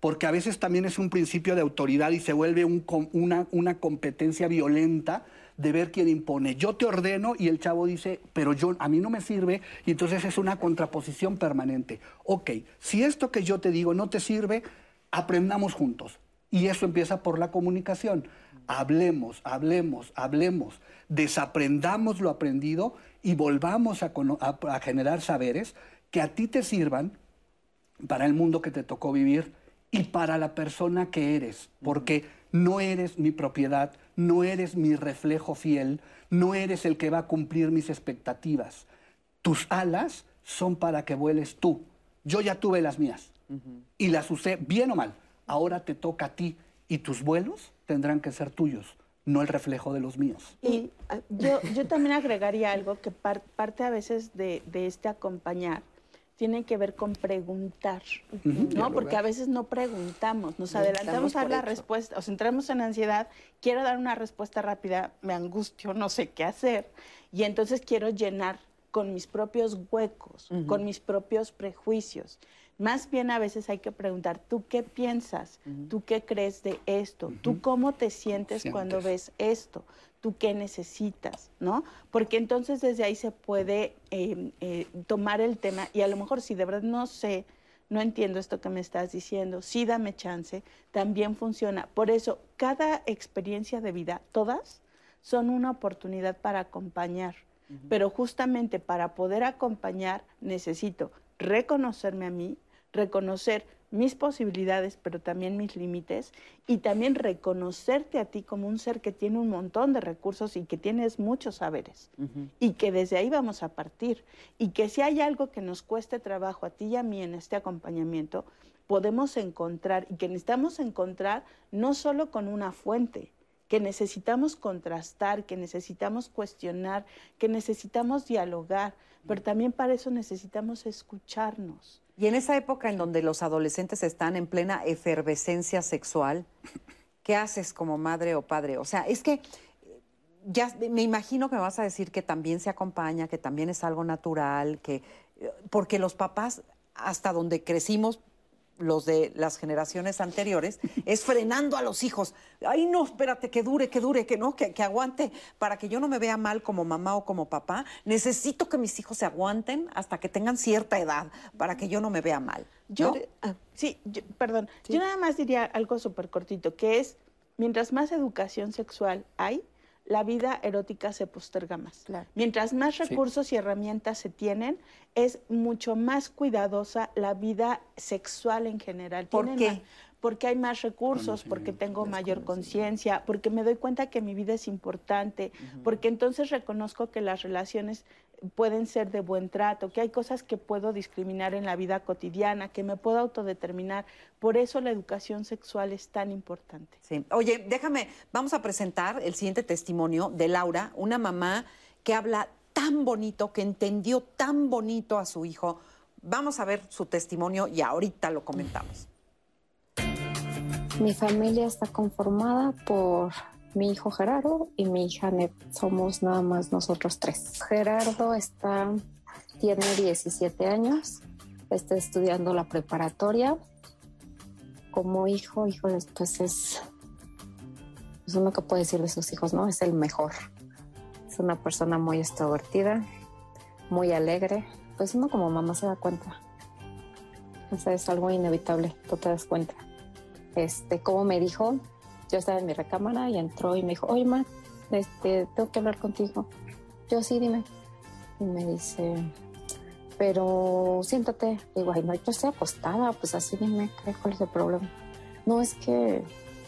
porque a veces también es un principio de autoridad y se vuelve una, una competencia violenta de ver quién impone. Yo te ordeno y el chavo dice, pero yo a mí no me sirve y entonces es una contraposición permanente. Ok, si esto que yo te digo no te sirve, aprendamos juntos. Y eso empieza por la comunicación. Hablemos, hablemos, hablemos, desaprendamos lo aprendido y volvamos a, a generar saberes que a ti te sirvan para el mundo que te tocó vivir y para la persona que eres, porque no eres mi propiedad, no eres mi reflejo fiel, no eres el que va a cumplir mis expectativas. Tus alas son para que vueles tú. Yo ya tuve las mías y las usé bien o mal. Ahora te toca a ti y tus vuelos tendrán que ser tuyos, no el reflejo de los míos. Y ah, yo, también agregaría algo que parte a veces de, de este acompañar tiene que ver con preguntar, ¿no? Porque a veces no preguntamos, nos adelantamos a la respuesta, o entramos en ansiedad, quiero dar una respuesta rápida, me angustio, no sé qué hacer, y entonces quiero llenar con mis propios huecos, con mis propios prejuicios. Más bien a veces hay que preguntar, ¿tú qué piensas? ¿Tú qué crees de esto? ¿Tú cómo te sientes, cuando ves esto? ¿Tú qué necesitas? ¿No? Porque entonces desde ahí se puede em, eh, tomar el tema y a lo mejor si de verdad no sé, no entiendo esto que me estás diciendo, sí dame chance, también funciona. Por eso, cada experiencia de vida, todas, son una oportunidad para acompañar. Pero justamente para poder acompañar necesito reconocerme a mí, reconocer mis posibilidades, pero también mis límites, y también reconocerte a ti como un ser que tiene un montón de recursos y que tienes muchos saberes, y que desde ahí vamos a partir, y que si hay algo que nos cueste trabajo a ti y a mí en este acompañamiento, podemos encontrar, y que necesitamos encontrar no solo con una fuente, que necesitamos contrastar, que necesitamos cuestionar, que necesitamos dialogar, pero también para eso necesitamos escucharnos y en esa época en donde los adolescentes están en plena efervescencia sexual, ¿qué haces como madre o padre? O sea, es que eh, ya me imagino que me vas a decir que también se acompaña, que también es algo natural, que eh, porque los papás hasta donde crecimos los de las generaciones anteriores, es frenando a los hijos. Ay, no, espérate, que dure, que dure, que no, que, aguante, para que yo no me vea mal como mamá o como papá. Necesito que mis hijos se aguanten hasta que tengan cierta edad, para que yo no me vea mal. Yo, ah, sí, perdón, yo nada más diría algo súper cortito, que es, mientras más educación sexual hay, la vida erótica se posterga más. Mientras más recursos y herramientas se tienen, es mucho más cuidadosa la vida sexual en general. ¿Por qué? porque hay más recursos, porque tengo mayor conciencia, porque me doy cuenta que mi vida es importante, porque entonces reconozco que las relaciones pueden ser de buen trato, que hay cosas que puedo discriminar en la vida cotidiana, que me puedo autodeterminar. Por eso la educación sexual es tan importante. Sí. Oye, déjame, vamos a presentar el siguiente testimonio de Laura, una mamá que habla tan bonito, que entendió tan bonito a su hijo. Vamos a ver su testimonio y ahorita lo comentamos. Mi familia está conformada por mi hijo Gerardo y mi hija Net. Somos nada más nosotros tres. Gerardo está, tiene 17 años, está estudiando la preparatoria. Como hijo, hijo, pues es, es uno que puede decir de sus hijos, ¿no? Es el mejor. Es una persona muy extrovertida, muy alegre. Pues uno como mamá se da cuenta. O sea, es algo inevitable, tú te das cuenta este, como me dijo, yo estaba en mi recámara y entró y me dijo, oye, ma, este, tengo que hablar contigo. Yo sí, dime. Y me dice, pero siéntate. Digo, ay, no, yo estoy acostada, pues así dime, ¿cuál es el problema? No, es que,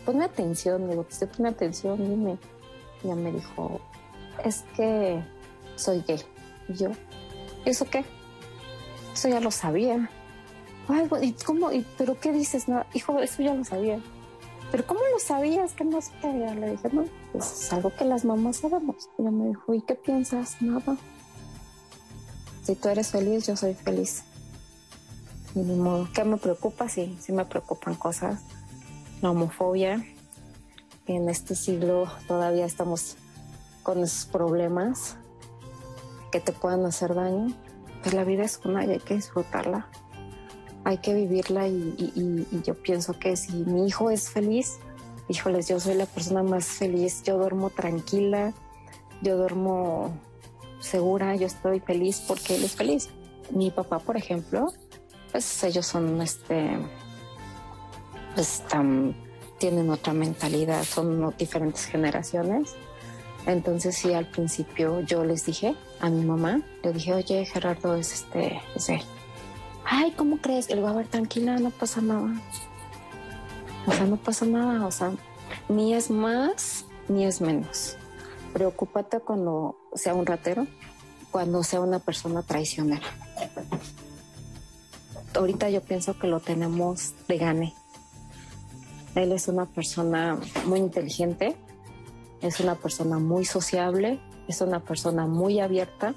ponme atención, digo, te ponme atención, dime. Y ella me dijo, es que soy gay. Y yo, ¿eso qué? Eso ya lo sabía. Ay, ¿y cómo? Y, ¿Pero qué dices? No, hijo, eso ya lo sabía. ¿Pero cómo lo sabías? que no sabía? Le dije, no, pues es algo que las mamás sabemos. Y ella me dijo, ¿y qué piensas? Nada. Si tú eres feliz, yo soy feliz. Y ni modo, ¿qué me preocupa? Sí, sí me preocupan cosas. La homofobia. En este siglo todavía estamos con esos problemas que te puedan hacer daño. Pues la vida es una y hay que disfrutarla hay que vivirla y, yo pienso que si mi hijo es feliz, híjoles, yo soy la persona más feliz, yo duermo tranquila, yo duermo segura, yo estoy feliz porque él es feliz. Mi papá, por ejemplo, pues ellos son, este, pues tienen otra mentalidad, son diferentes generaciones. Entonces sí, al principio yo les dije a mi mamá, le dije, oye, Gerardo es este, es él. Ay, ¿cómo crees? Él va a ver tranquila, no pasa nada. O sea, no pasa nada, o sea, ni es más ni es menos. Preocúpate cuando sea un ratero, cuando sea una persona traicionera. Ahorita yo pienso que lo tenemos de gane. Él es una persona muy inteligente, es una persona muy sociable, es una persona muy abierta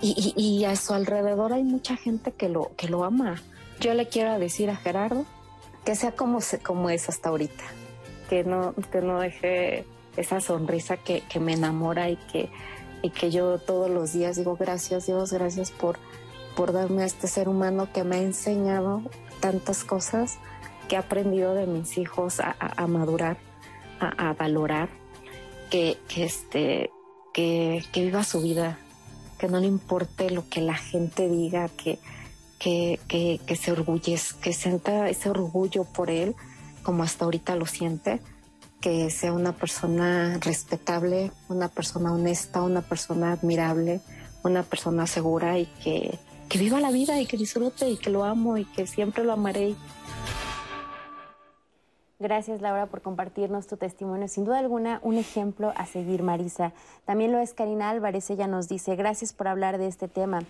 y, a su alrededor hay mucha gente que lo, que lo ama. Yo le quiero decir a Gerardo que sea como, como es hasta ahorita, que no, que no deje esa sonrisa que, me enamora y que, y que yo todos los días digo gracias Dios, gracias por, por darme a este ser humano que me ha enseñado tantas cosas, que ha aprendido de mis hijos a, madurar, a, valorar, que, este, que, que viva su vida que no le importe lo que la gente diga, que, que, que, se orgullez, que sienta ese orgullo por él, como hasta ahorita lo siente, que sea una persona respetable, una persona honesta, una persona admirable, una persona segura y que, que viva la vida y que disfrute y que lo amo y que siempre lo amaré. Gracias, Laura, por compartirnos tu testimonio. Sin duda alguna, un ejemplo a seguir, Marisa. También lo es Karina Álvarez. Ella nos dice, gracias por hablar de este tema.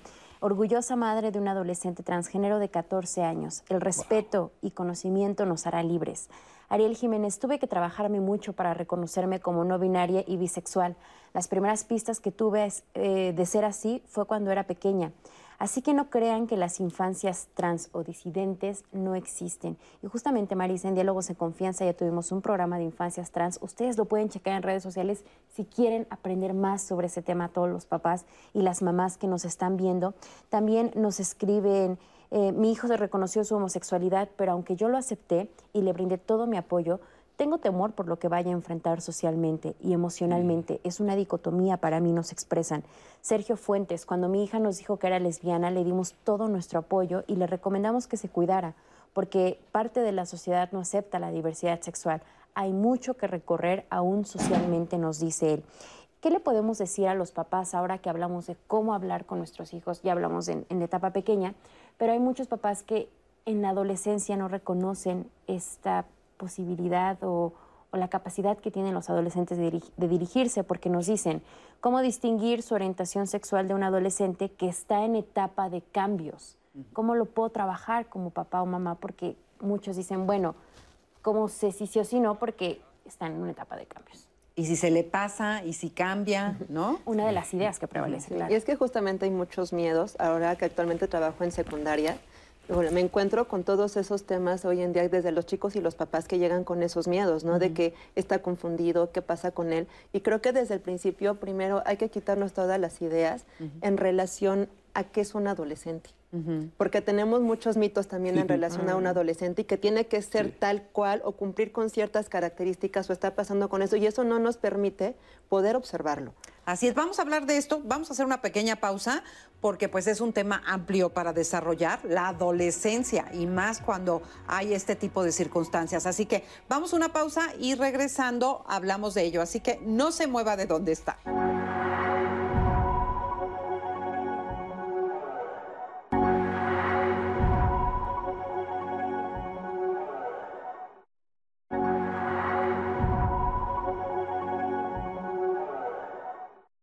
Orgullosa madre de un adolescente transgénero de 14 años. El respeto y conocimiento nos hará libres. Ariel Jiménez, tuve que trabajarme mucho para reconocerme como no binaria y bisexual. Las primeras pistas que tuve eh, de ser así fue cuando era pequeña. Así que no crean que las infancias trans o disidentes no existen. Y justamente, Marisa, en Diálogos en Confianza ya tuvimos un programa de infancias trans. Ustedes lo pueden checar en redes sociales si quieren aprender más sobre ese tema, todos los papás y las mamás que nos están viendo. También nos escriben... Eh, mi hijo se reconoció su homosexualidad, pero aunque yo lo acepté y le brindé todo mi apoyo, tengo temor por lo que vaya a enfrentar socialmente y emocionalmente. Es una dicotomía para mí, nos expresan. Sergio Fuentes, cuando mi hija nos dijo que era lesbiana, le dimos todo nuestro apoyo y le recomendamos que se cuidara, porque parte de la sociedad no acepta la diversidad sexual. Hay mucho que recorrer aún socialmente, nos dice él. ¿Qué le podemos decir a los papás ahora que hablamos de cómo hablar con nuestros hijos? Ya hablamos en, en la etapa pequeña, pero hay muchos papás que en la adolescencia no reconocen esta posibilidad o, la capacidad que tienen los adolescentes de, dirigirse, porque nos dicen cómo distinguir su orientación sexual de un adolescente que está en etapa de cambios. ¿Cómo lo puedo trabajar como papá o mamá? Porque muchos dicen, bueno, ¿cómo sé si sí o si no? Porque están en una etapa de cambios. Y si se le pasa y si cambia, ¿no? Una de las ideas que prevalece, claro. Y es que justamente hay muchos miedos. Ahora que actualmente trabajo en secundaria, me encuentro con todos esos temas hoy en día desde los chicos y los papás que llegan con esos miedos, ¿no? De que está confundido, qué pasa con él. Y creo que desde el principio, primero, hay que quitarnos todas las ideas en relación a qué es un adolescente. Porque tenemos muchos mitos también en relación a un ah. adolescente y que tiene que ser tal cual o cumplir con ciertas características o está pasando con eso y eso no nos permite poder observarlo. Así es, vamos a hablar de esto, vamos a hacer una pequeña pausa porque pues es un tema amplio para desarrollar la adolescencia y más cuando hay este tipo de circunstancias. Así que vamos a una pausa y regresando hablamos de ello. Así que no se mueva de donde está.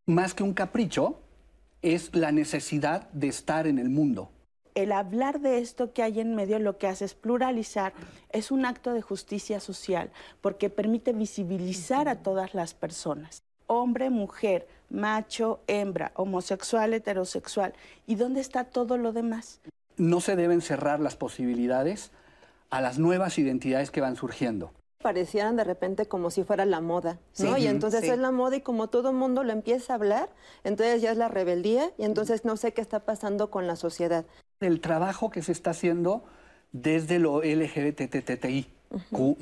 Más que un capricho, es la necesidad de estar en el mundo. El hablar de esto que hay en medio lo que hace es pluralizar, es un acto de justicia social, porque permite visibilizar a todas las personas, hombre, mujer, macho, hembra, homosexual, heterosexual. ¿Y dónde está todo lo demás? No se deben cerrar las posibilidades a las nuevas identidades que van surgiendo parecieran de repente como si fuera la moda, ¿no? y entonces es la moda y como todo el mundo lo empieza a hablar, entonces ya es la rebeldía y entonces no sé qué está pasando con la sociedad. del trabajo que se está haciendo desde lo LGBTTI, Q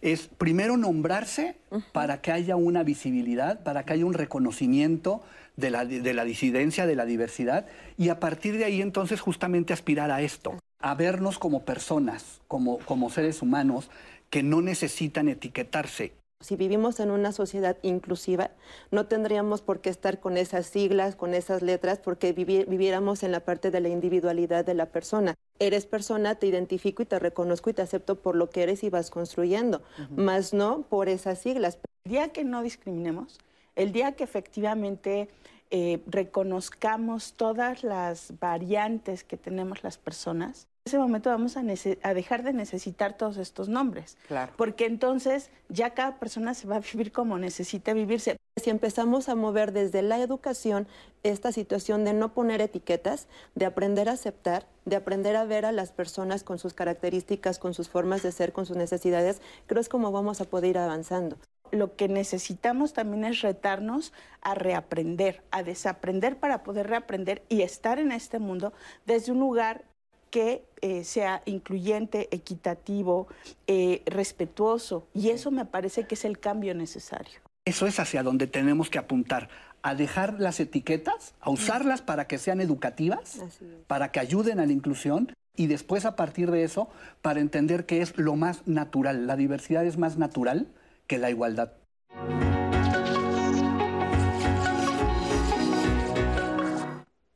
es primero nombrarse para que haya una visibilidad, para que haya un reconocimiento de la, de la, disidencia, de la diversidad, y a partir de ahí entonces justamente aspirar a esto, a vernos como personas, como, como seres humanos que no necesitan etiquetarse. Si vivimos en una sociedad inclusiva, no tendríamos por qué estar con esas siglas, con esas letras, porque viviéramos en la parte de la individualidad de la persona. Eres persona, te identifico y te reconozco y te acepto por lo que eres y vas construyendo, más no por esas siglas. El día que no discriminemos, el día que efectivamente eh, reconozcamos todas las variantes que tenemos las personas, ese momento vamos a, dejar de necesitar todos estos nombres. Claro. Porque entonces ya cada persona se va a vivir como necesita vivirse. Si empezamos a mover desde la educación esta situación de no poner etiquetas, de aprender a aceptar, de aprender a ver a las personas con sus características, con sus formas de ser, con sus necesidades, creo es como vamos a poder ir avanzando lo que necesitamos también es retarnos a reaprender, a desaprender para poder reaprender y estar en este mundo desde un lugar que eh, sea incluyente, equitativo, eh, respetuoso. Y eso me parece que es el cambio necesario. Eso es hacia donde tenemos que apuntar, a dejar las etiquetas, a usarlas para que sean educativas, para que ayuden a la inclusión y después a partir de eso para entender que es lo más natural. La diversidad es más natural que la igualdad.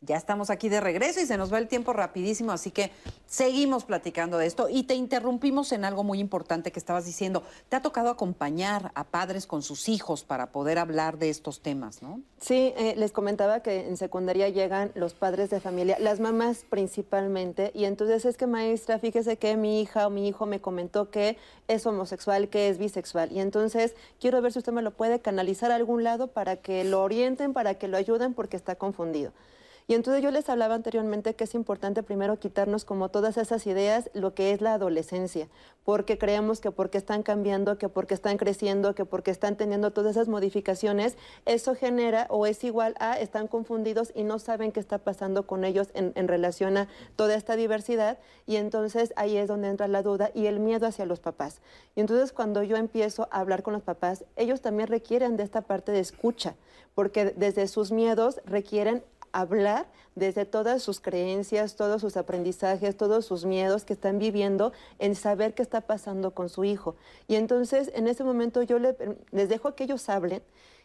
Ya estamos aquí de regreso y se nos va el tiempo rapidísimo, así que seguimos platicando de esto y te interrumpimos en algo muy importante que estabas diciendo. Te ha tocado acompañar a padres con sus hijos para poder hablar de estos temas, ¿no? Sí, eh, les comentaba que en secundaria llegan los padres de familia, las mamás principalmente, y entonces es que maestra, fíjese que mi hija o mi hijo me comentó que es homosexual, que es bisexual, y entonces quiero ver si usted me lo puede canalizar a algún lado para que lo orienten, para que lo ayuden porque está confundido. Y entonces yo les hablaba anteriormente que es importante primero quitarnos como todas esas ideas, lo que es la adolescencia, porque creemos que porque están cambiando, que porque están creciendo, que porque están teniendo todas esas modificaciones, eso genera o es igual a están confundidos y no saben qué está pasando con ellos en, en relación a toda esta diversidad. Y entonces ahí es donde entra la duda y el miedo hacia los papás. Y entonces cuando yo empiezo a hablar con los papás, ellos también requieren de esta parte de escucha, porque desde sus miedos requieren hablar desde todas sus creencias, todos sus aprendizajes, todos sus miedos que están viviendo en saber qué está pasando con su hijo. Y entonces en ese momento yo les dejo que ellos hablen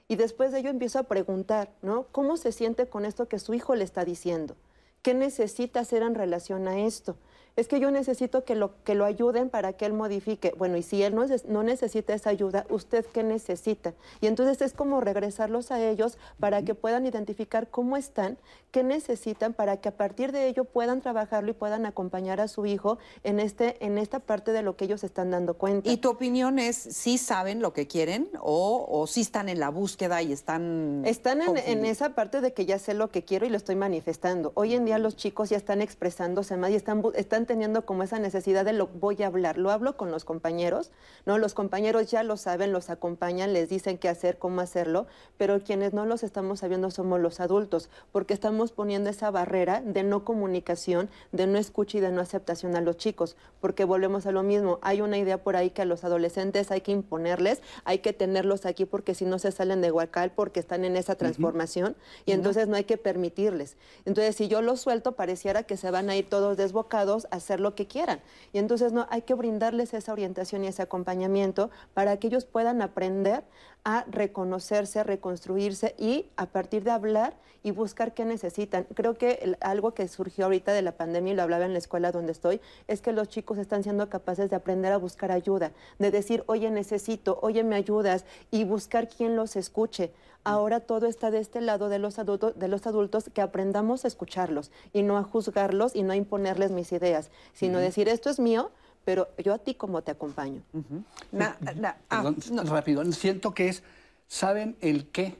y después de ello empiezo a preguntar, ¿no? ¿Cómo se siente con esto que su hijo le está diciendo? ¿Qué necesita hacer en relación a esto? Es que yo necesito que lo, que lo ayuden para que él modifique. Bueno, y si él no, no necesita esa ayuda, ¿usted qué necesita? Y entonces es como regresarlos a ellos para que puedan identificar cómo están, qué necesitan, para que a partir de ello puedan trabajarlo y puedan acompañar a su hijo en, este, en esta parte de lo que ellos están dando cuenta. ¿Y tu opinión es si saben lo que quieren o, o si están en la búsqueda y están... Están en, en, esa parte de que ya sé lo que quiero y lo estoy manifestando. Hoy en día los chicos ya están expresándose más y están, están teniendo como esa necesidad de lo voy a hablar, lo hablo con los compañeros, ¿no? Los compañeros ya lo saben, los acompañan, les dicen qué hacer, cómo hacerlo, pero quienes no los estamos sabiendo somos los adultos, porque estamos poniendo esa barrera de no comunicación, de no escucha y de no aceptación a los chicos, porque volvemos a lo mismo, hay una idea por ahí que a los adolescentes hay que imponerles, hay que tenerlos aquí porque si no se salen de Huacal porque están en esa transformación y entonces no hay que permitirles. Entonces, si yo los suelto, pareciera que se van a ir todos desbocados hacer lo que quieran. Y entonces no, hay que brindarles esa orientación y ese acompañamiento para que ellos puedan aprender a reconocerse, a reconstruirse y a partir de hablar y buscar qué necesitan. Creo que algo que surgió ahorita de la pandemia y lo hablaba en la escuela donde estoy, es que los chicos están siendo capaces de aprender a buscar ayuda, de decir, oye, necesito, oye, me ayudas y buscar quien los escuche. Ahora todo está de este lado de los adultos, de los adultos que aprendamos a escucharlos y no a juzgarlos y no a imponerles mis ideas, sino decir, esto es mío, pero yo a ti como te acompaño. Ah, rápido, siento que es, ¿saben el qué?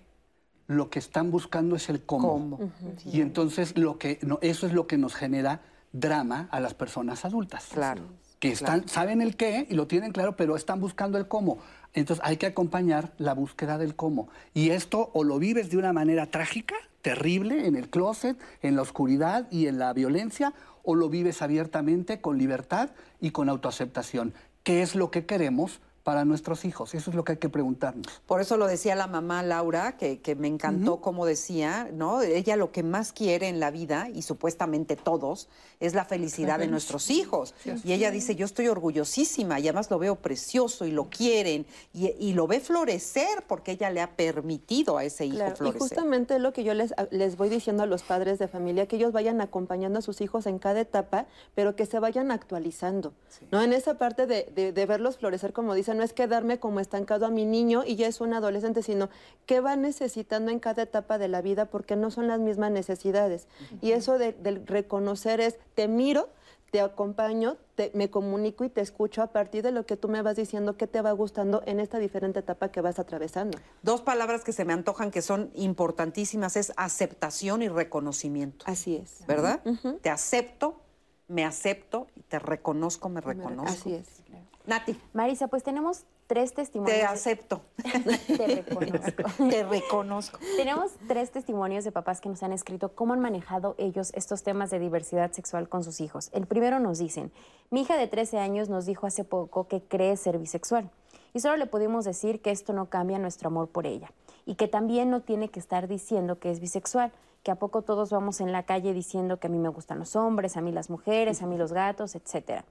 Lo que están buscando es el cómo. Y entonces lo que, no, eso es lo que nos genera drama a las personas adultas. Claro. Que están, saben el qué y lo tienen claro, pero están buscando el cómo. Entonces hay que acompañar la búsqueda del cómo. Y esto o lo vives de una manera trágica, terrible, en el closet, en la oscuridad y en la violencia, o lo vives abiertamente, con libertad y con autoaceptación. ¿Qué es lo que queremos? Para nuestros hijos? Eso es lo que hay que preguntarnos. Por eso lo decía la mamá Laura, que, me encantó como decía, ¿no? Ella lo que más quiere en la vida, y supuestamente todos, es la felicidad de nuestros hijos. Y ella dice, yo estoy orgullosísima, y además lo veo precioso, y lo quieren, y, lo ve florecer, porque ella le ha permitido a ese hijo florecer. Y justamente lo que yo les, les voy diciendo a los padres de familia, que ellos vayan acompañando a sus hijos en cada etapa, pero que se vayan actualizando, ¿no? En esa parte de, de verlos florecer, como dice no es quedarme como estancado a mi niño y ya es un adolescente, sino qué va necesitando en cada etapa de la vida porque no son las mismas necesidades. Y eso de, reconocer es, te miro, te acompaño, te, me comunico y te escucho a partir de lo que tú me vas diciendo que te va gustando en esta diferente etapa que vas atravesando. Dos palabras que se me antojan que son importantísimas es aceptación y reconocimiento. Así es. ¿Verdad? Te acepto, me acepto y te reconozco, me reconozco. Así es. Nati. Marisa, pues tenemos tres testimonios. Te acepto. Te reconozco. Te reconozco. Tenemos tres testimonios de papás que nos han escrito cómo han manejado ellos estos temas de diversidad sexual con sus hijos. El primero nos dicen, mi hija de 13 años nos dijo hace poco que cree ser bisexual y solo le pudimos decir que esto no cambia nuestro amor por ella y que también no tiene que estar diciendo que es bisexual, que a poco todos vamos en la calle diciendo que a mí me gustan los hombres, a mí las mujeres, a mí los gatos, etcétera.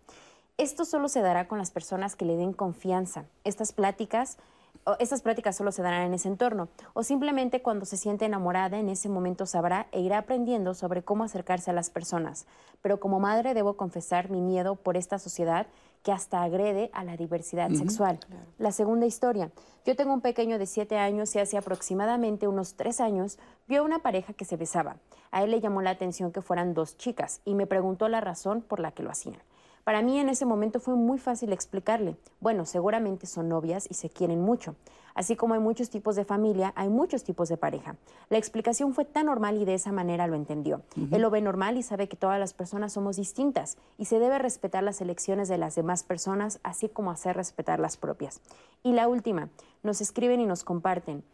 Esto solo se dará con las personas que le den confianza. Estas pláticas estas prácticas solo se darán en ese entorno, o simplemente cuando se siente enamorada, en ese momento sabrá e irá aprendiendo sobre cómo acercarse a las personas. Pero como madre debo confesar mi miedo por esta sociedad que hasta agrede a la diversidad sexual. La segunda historia. Yo tengo un pequeño de siete años y hace aproximadamente unos tres años vio a una pareja que se besaba. A él le llamó la atención que fueran dos chicas y me preguntó la razón por la que lo hacían. Para mí en ese momento fue muy fácil explicarle, bueno, seguramente son novias y se quieren mucho. Así como hay muchos tipos de familia, hay muchos tipos de pareja. La explicación fue tan normal y de esa manera lo entendió. Él lo ve normal y sabe que todas las personas somos distintas y se debe respetar las elecciones de las demás personas, así como hacer respetar las propias. Y la última, nos escriben y nos comparten.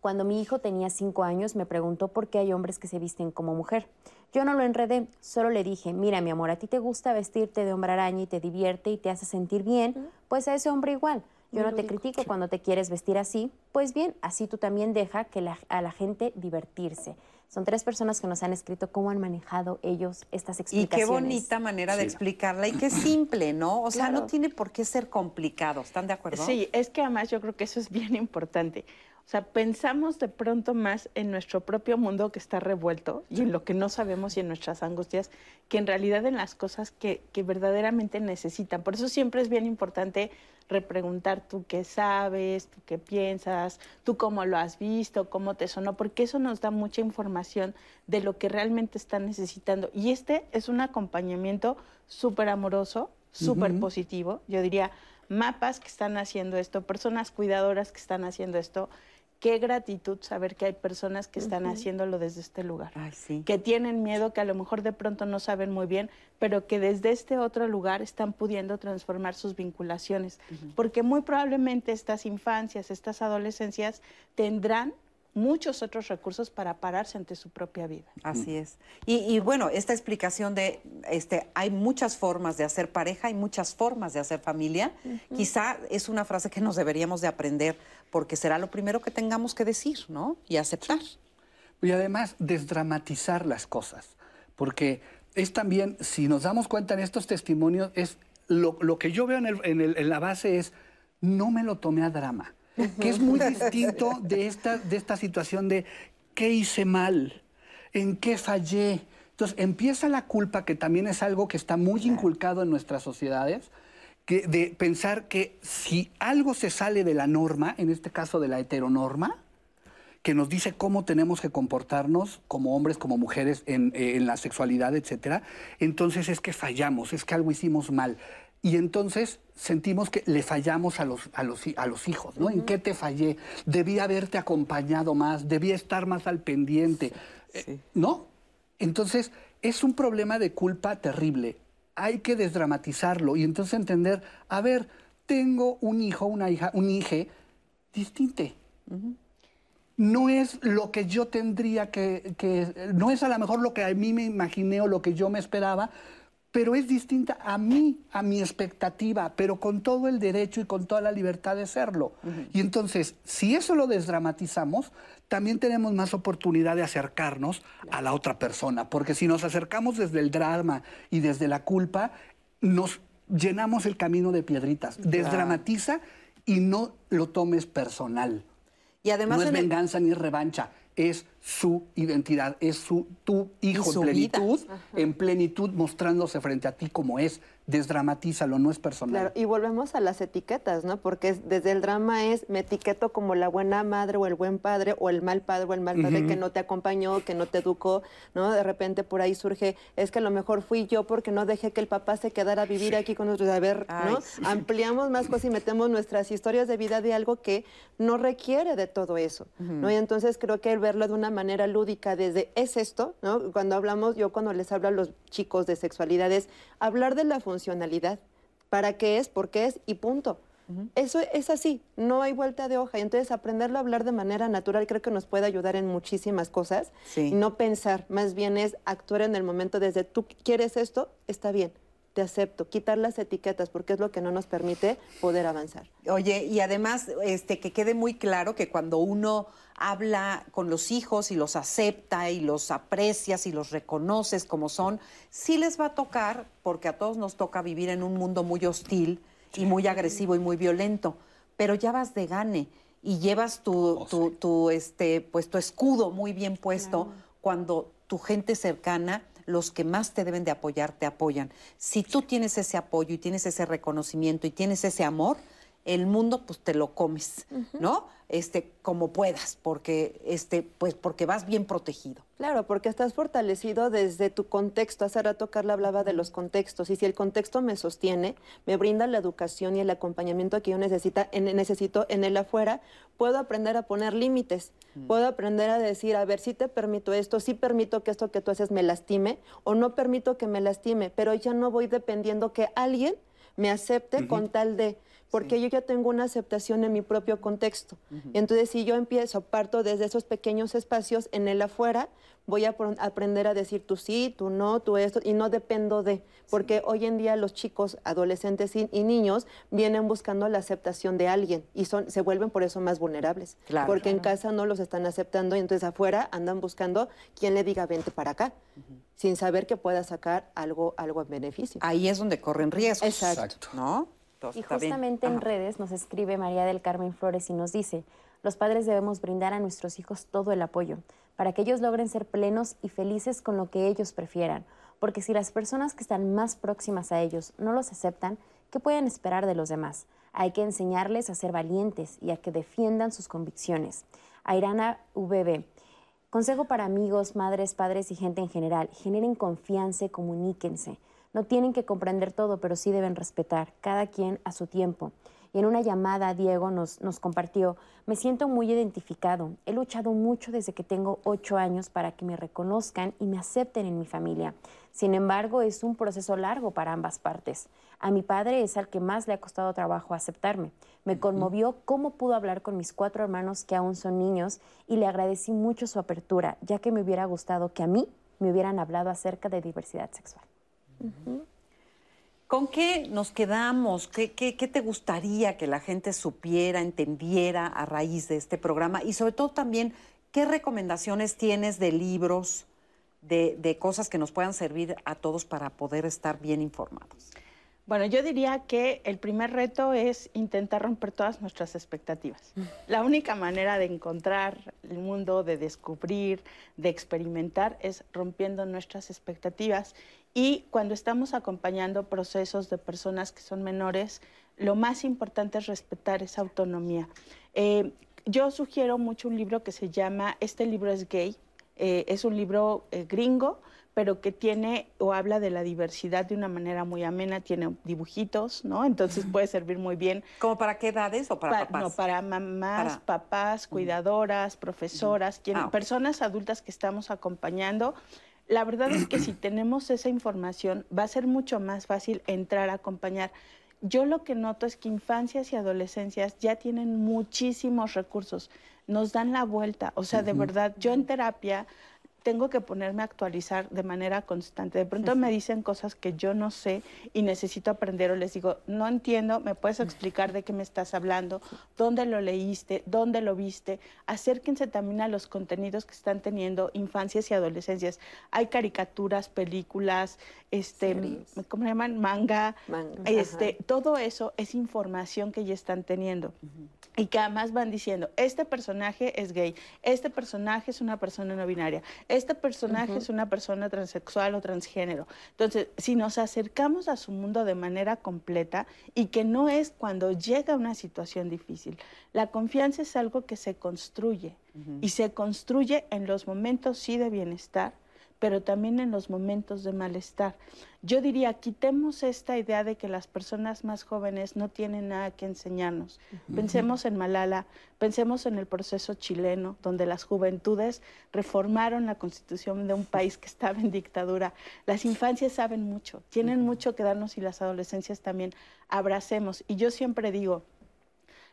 Cuando mi hijo tenía cinco años me preguntó por qué hay hombres que se visten como mujer. Yo no lo enredé, solo le dije, mira mi amor, a ti te gusta vestirte de hombre araña y te divierte y te hace sentir bien, pues a ese hombre igual. Yo no te critico cuando te quieres vestir así, pues bien, así tú también deja que a la gente divertirse. Son tres personas que nos han escrito cómo han manejado ellos estas explicaciones. Y qué bonita manera de explicarla y qué simple, ¿no? O sea, no tiene por qué ser complicado. ¿Están de acuerdo? Sí, es que además yo creo que eso es bien importante. O sea, pensamos de pronto más en nuestro propio mundo que está revuelto y en lo que no sabemos y en nuestras angustias, que en realidad en las cosas que, que verdaderamente necesitan. Por eso siempre es bien importante repreguntar tú qué sabes, tú qué piensas, tú cómo lo has visto, cómo te sonó, porque eso nos da mucha información de lo que realmente están necesitando. Y este es un acompañamiento súper amoroso, súper positivo. Yo diría, mapas que están haciendo esto, personas cuidadoras que están haciendo esto, qué gratitud saber que hay personas que están haciéndolo desde este lugar, que tienen miedo, que a lo mejor de pronto no saben muy bien, pero que desde este otro lugar están pudiendo transformar sus vinculaciones, porque muy probablemente estas infancias, estas adolescencias tendrán muchos otros recursos para pararse ante su propia vida. Así es. Y, bueno, esta explicación de, este, hay muchas formas de hacer pareja, hay muchas formas de hacer familia, quizá es una frase que nos deberíamos de aprender porque será lo primero que tengamos que decir, ¿no? Y aceptar. Y además, desdramatizar las cosas, porque es también, si nos damos cuenta en estos testimonios, es lo, que yo veo en, en la base es, no me lo tomé a drama que es muy distinto de esta, de esta situación de qué hice mal, en qué fallé. Entonces empieza la culpa, que también es algo que está muy inculcado en nuestras sociedades, que, de pensar que si algo se sale de la norma, en este caso de la heteronorma, que nos dice cómo tenemos que comportarnos como hombres, como mujeres en, en la sexualidad, etcétera, entonces es que fallamos, es que algo hicimos mal. Y entonces sentimos que le fallamos a los, a los, a los hijos, ¿no? ¿En qué te fallé? Debí haberte acompañado más, debí estar más al pendiente, eh, ¿no? Entonces, es un problema de culpa terrible. Hay que desdramatizarlo y entonces entender, a ver, tengo un hijo, una hija, un hijo distinto. No es lo que yo tendría que, que, no es a lo mejor lo que a mí me imaginé o lo que yo me esperaba, pero es distinta a mí, a mi expectativa, pero con todo el derecho y con toda la libertad de serlo. Y entonces, si eso lo desdramatizamos, también tenemos más oportunidad de acercarnos a la otra persona, porque si nos acercamos desde el drama y desde la culpa, nos llenamos el camino de piedritas. Desdramatiza y no lo tomes personal. Y además no es venganza ni revancha es su identidad, es su tu hijo en plenitud, en plenitud mostrándose frente a ti como es. Desdramatízalo, no es personal. Claro, y volvemos a las etiquetas, ¿no? Porque desde el drama es me etiqueto como la buena madre o el buen padre o el mal padre o el mal padre que no te acompañó, que no te educó, ¿no? De repente por ahí surge, es que a lo mejor fui yo porque no dejé que el papá se quedara a vivir aquí con nosotros. A ver, ¿no? Ampliamos más cosas y metemos nuestras historias de vida de algo que no requiere de todo eso, ¿no? Y entonces creo que el verlo de una manera lúdica desde es esto, ¿no? Cuando hablamos, yo cuando les hablo a los chicos de sexualidades, hablar de la funcionalidad, para qué es, por qué es y punto. Eso es así, no hay vuelta de hoja. Y entonces aprenderlo a hablar de manera natural creo que nos puede ayudar en muchísimas cosas. Y no pensar, más bien es actuar en el momento desde tú quieres esto, está bien te acepto, quitar las etiquetas, porque es lo que no nos permite poder avanzar. Oye, y además, este, que quede muy claro que cuando uno habla con los hijos y los acepta y los aprecias y los reconoces como son, sí les va a tocar, porque a todos nos toca vivir en un mundo muy hostil y muy agresivo y muy violento, pero ya vas de gane y llevas tu, oh, tu, este, pues, tu escudo muy bien puesto cuando tu gente cercana los que más te deben de apoyar te apoyan. Si tú tienes ese apoyo y tienes ese reconocimiento y tienes ese amor, el mundo pues te lo comes, ¿no? Este, como puedas, porque este, pues porque vas bien protegido. Claro, porque estás fortalecido desde tu contexto. Hace rato Carla hablaba de los contextos, y si el contexto me sostiene, me brinda la educación y el acompañamiento que yo necesita, en, necesito en el afuera, puedo aprender a poner límites, mm. puedo aprender a decir, a ver, si te permito esto, si permito que esto que tú haces me lastime, o no permito que me lastime, pero ya no voy dependiendo que alguien me acepte con tal de porque yo ya tengo una aceptación en mi propio contexto. Entonces, si yo empiezo, parto desde esos pequeños espacios en el afuera, voy a aprender a decir tú sí, tú no, tú esto, y no dependo de, porque hoy en día los chicos, adolescentes y, niños vienen buscando la aceptación de alguien y son, se vuelven por eso más vulnerables, porque en casa no los están aceptando y entonces afuera andan buscando quien le diga vente para acá, sin saber que pueda sacar algo, algo en beneficio. Ahí es donde corren riesgos. Exacto. ¿No? Y justamente en redes nos escribe María del Carmen Flores y nos dice, los padres debemos brindar a nuestros hijos todo el apoyo para que ellos logren ser plenos y felices con lo que ellos prefieran, porque si las personas que están más próximas a ellos no los aceptan, ¿qué pueden esperar de los demás? Hay que enseñarles a ser valientes y a que defiendan sus convicciones. Airana VB. Consejo para amigos, madres, padres y gente en general. Generen confianza y comuníquense. No tienen que comprender todo, pero sí deben respetar, cada quien a su tiempo. Y en una llamada, Diego nos, nos compartió, me siento muy identificado. He luchado mucho desde que tengo ocho años para que me reconozcan y me acepten en mi familia. Sin embargo, es un proceso largo para ambas partes. A mi padre es al que más le ha costado trabajo aceptarme. Me conmovió cómo pudo hablar con mis cuatro hermanos que aún son niños y le agradecí mucho su apertura, ya que me hubiera gustado que a mí me hubieran hablado acerca de diversidad sexual. ¿Con qué nos quedamos? ¿Qué, te gustaría que la gente supiera, entendiera a raíz de este programa? Y sobre todo también, ¿qué recomendaciones tienes de libros, de cosas que nos puedan servir a todos para poder estar bien informados? Bueno, yo diría que el primer reto es intentar romper todas nuestras expectativas. Mm. La única manera de encontrar el mundo, de descubrir, de experimentar, es rompiendo nuestras expectativas. Y cuando estamos acompañando procesos de personas que son menores, lo más importante es respetar esa autonomía. Eh, yo sugiero mucho un libro que se llama Este libro es gay. Eh, es un libro eh, gringo pero que tiene o habla de la diversidad de una manera muy amena, tiene dibujitos, ¿no? Entonces puede servir muy bien. ¿Cómo para qué edades o para, papás? No, para mamás, papás, cuidadoras, profesoras, ah, personas adultas que estamos acompañando. La verdad es que si tenemos esa información va a ser mucho más fácil entrar a acompañar. Yo lo que noto es que infancias y adolescencias ya tienen muchísimos recursos, nos dan la vuelta, o sea, de verdad, yo en terapia tengo que ponerme a actualizar de manera constante. De pronto me dicen cosas que yo no sé y necesito aprender o les digo, no entiendo, ¿me puedes explicar de qué me estás hablando? ¿Dónde lo leíste? ¿Dónde lo viste? Acérquense también a los contenidos que están teniendo infancias y adolescencias. Hay caricaturas, películas, este, ¿cómo se llaman? Manga. este, todo eso es información que ya están teniendo y que además van diciendo, este personaje es gay, este personaje es una persona no binaria, este personaje es una persona transexual o transgénero. Entonces, si nos acercamos a su mundo de manera completa y que no es cuando llega una situación difícil, la confianza es algo que se construye y se construye en los momentos sí de bienestar, pero también en los momentos de malestar. Yo diría, quitemos esta idea de que las personas más jóvenes no tienen nada que enseñarnos. Pensemos en Malala, pensemos en el proceso chileno, donde las juventudes reformaron la constitución de un país que estaba en dictadura. Las infancias saben mucho, tienen mucho que darnos y las adolescencias también. Abracemos. Y yo siempre digo,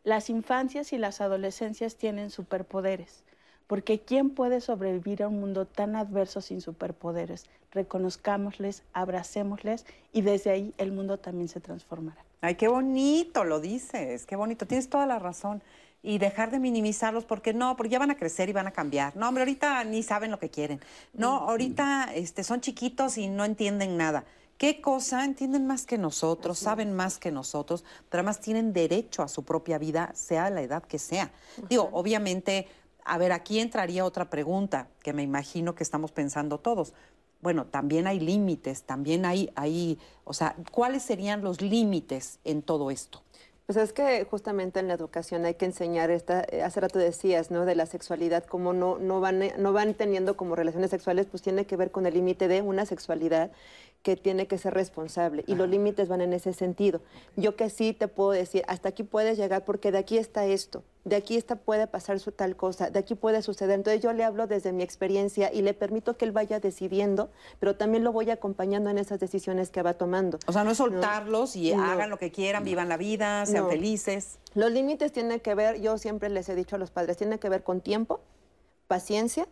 las infancias y las adolescencias tienen superpoderes porque ¿quién puede sobrevivir a un mundo tan adverso sin superpoderes? Reconozcámosles, abracémosles y desde ahí el mundo también se transformará. Ay, qué bonito lo dices, qué bonito, tienes toda la razón. Y dejar de minimizarlos porque no, porque ya van a crecer y van a cambiar. No, hombre, ahorita ni saben lo que quieren. No, ahorita este, son chiquitos y no entienden nada. ¿Qué cosa entienden más que nosotros, saben más que nosotros, pero además tienen derecho a su propia vida, sea la edad que sea? Digo, obviamente a ver, aquí entraría otra pregunta que me imagino que estamos pensando todos. Bueno, también hay límites, también hay, hay, o sea, ¿cuáles serían los límites en todo esto? Pues es que justamente en la educación hay que enseñar esta, eh, hace rato decías, ¿no? De la sexualidad, como no, no, van, no van teniendo como relaciones sexuales, pues tiene que ver con el límite de una sexualidad que tiene que ser responsable y los límites van en ese sentido. Yo que sí te puedo decir, hasta aquí puedes llegar porque de aquí está esto, de aquí está, puede pasar su tal cosa, de aquí puede suceder. Entonces yo le hablo desde mi experiencia y le permito que él vaya decidiendo, pero también lo voy acompañando en esas decisiones que va tomando. O sea, no es soltarlos y hagan lo que quieran, vivan la vida, sean felices. Los límites tienen que ver, yo siempre les he dicho a los padres, tienen que ver con tiempo, paciencia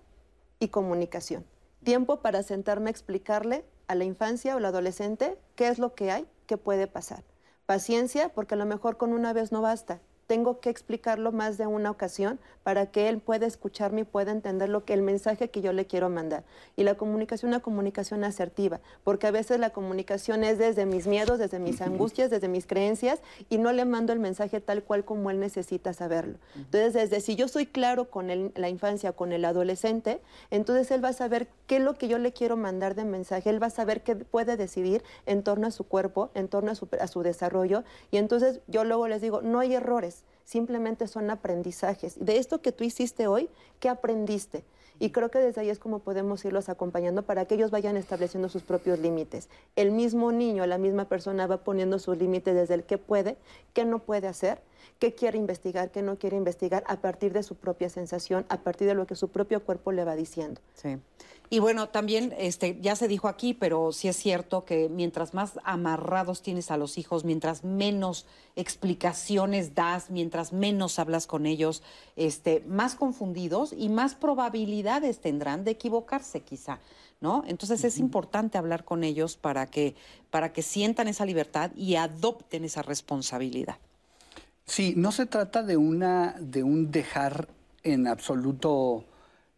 y comunicación. Tiempo para sentarme a explicarle a la infancia o al adolescente qué es lo que hay, qué puede pasar. Paciencia, porque a lo mejor con una vez no basta tengo que explicarlo más de una ocasión para que él pueda escucharme y pueda entender lo que el mensaje que yo le quiero mandar. Y la comunicación, una comunicación asertiva, porque a veces la comunicación es desde mis miedos, desde mis angustias, desde mis creencias y no le mando el mensaje tal cual como él necesita saberlo. Entonces, desde si yo soy claro con la infancia, con el adolescente, entonces él va a saber qué es lo que yo le quiero mandar de mensaje, él va a saber qué puede decidir en torno a su cuerpo, en torno a su, a su desarrollo y entonces yo luego les digo, no hay errores simplemente son aprendizajes. De esto que tú hiciste hoy, ¿qué aprendiste? Y creo que desde ahí es como podemos irlos acompañando para que ellos vayan estableciendo sus propios límites. El mismo niño, la misma persona va poniendo sus límites desde el qué puede, qué no puede hacer, qué quiere investigar, qué no quiere investigar, a partir de su propia sensación, a partir de lo que su propio cuerpo le va diciendo. Sí. Y bueno, también este, ya se dijo aquí, pero sí es cierto que mientras más amarrados tienes a los hijos, mientras menos explicaciones das, mientras menos hablas con ellos, este, más confundidos y más probabilidades tendrán de equivocarse quizá. ¿No? Entonces es importante hablar con ellos para que, para que sientan esa libertad y adopten esa responsabilidad. Sí, no se trata de, una, de un dejar en absoluto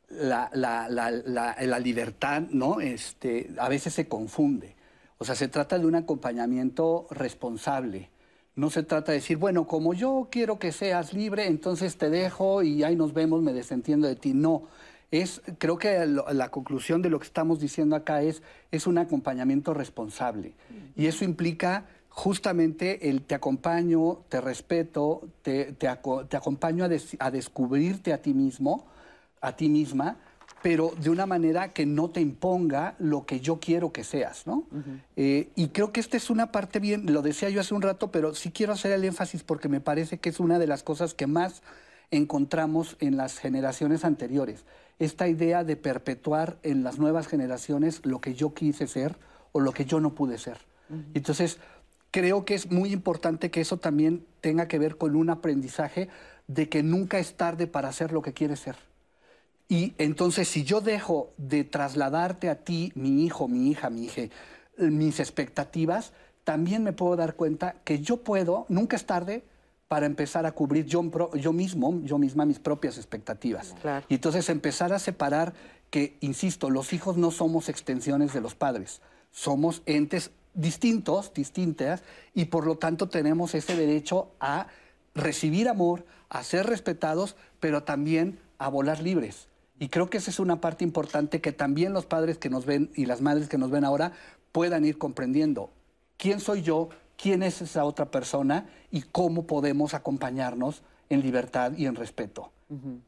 la, la, la, la, libertad, ¿no? Este, a veces se confunde. O sea, se trata de un acompañamiento responsable. No se trata de decir, bueno, como yo quiero que seas libre, entonces te dejo y ahí nos vemos, me desentiendo de ti. No, es, creo que la conclusión de lo que estamos diciendo acá es, es un acompañamiento responsable. Y eso implica justamente el te acompaño, te respeto, te, te, acompaño a, a descubrirte a ti mismo, a ti misma, pero de una manera que no te imponga lo que yo quiero que seas, ¿no? Eh, y creo que esta es una parte bien, lo decía yo hace un rato, pero sí quiero hacer el énfasis porque me parece que es una de las cosas que más encontramos en las generaciones anteriores. Esta idea de perpetuar en las nuevas generaciones lo que yo quise ser o lo que yo no pude ser. Entonces, creo que es muy importante que eso también tenga que ver con un aprendizaje de que nunca es tarde para hacer lo que quieres ser. Y entonces si yo dejo de trasladarte a ti, mi hijo, mi hija, mi hija, mis expectativas, también me puedo dar cuenta que yo puedo, nunca es tarde, para empezar a cubrir yo, yo mismo, yo misma mis propias expectativas. Y entonces empezar a separar que, insisto, los hijos no somos extensiones de los padres, somos entes distintos, distintas, y por lo tanto tenemos ese derecho a recibir amor, a ser respetados, pero también a volar libres. Y creo que esa es una parte importante que también los padres que nos ven y las madres que nos ven ahora puedan ir comprendiendo. ¿Quién soy yo? ¿Quién es esa otra persona? Y cómo podemos acompañarnos en libertad y en respeto,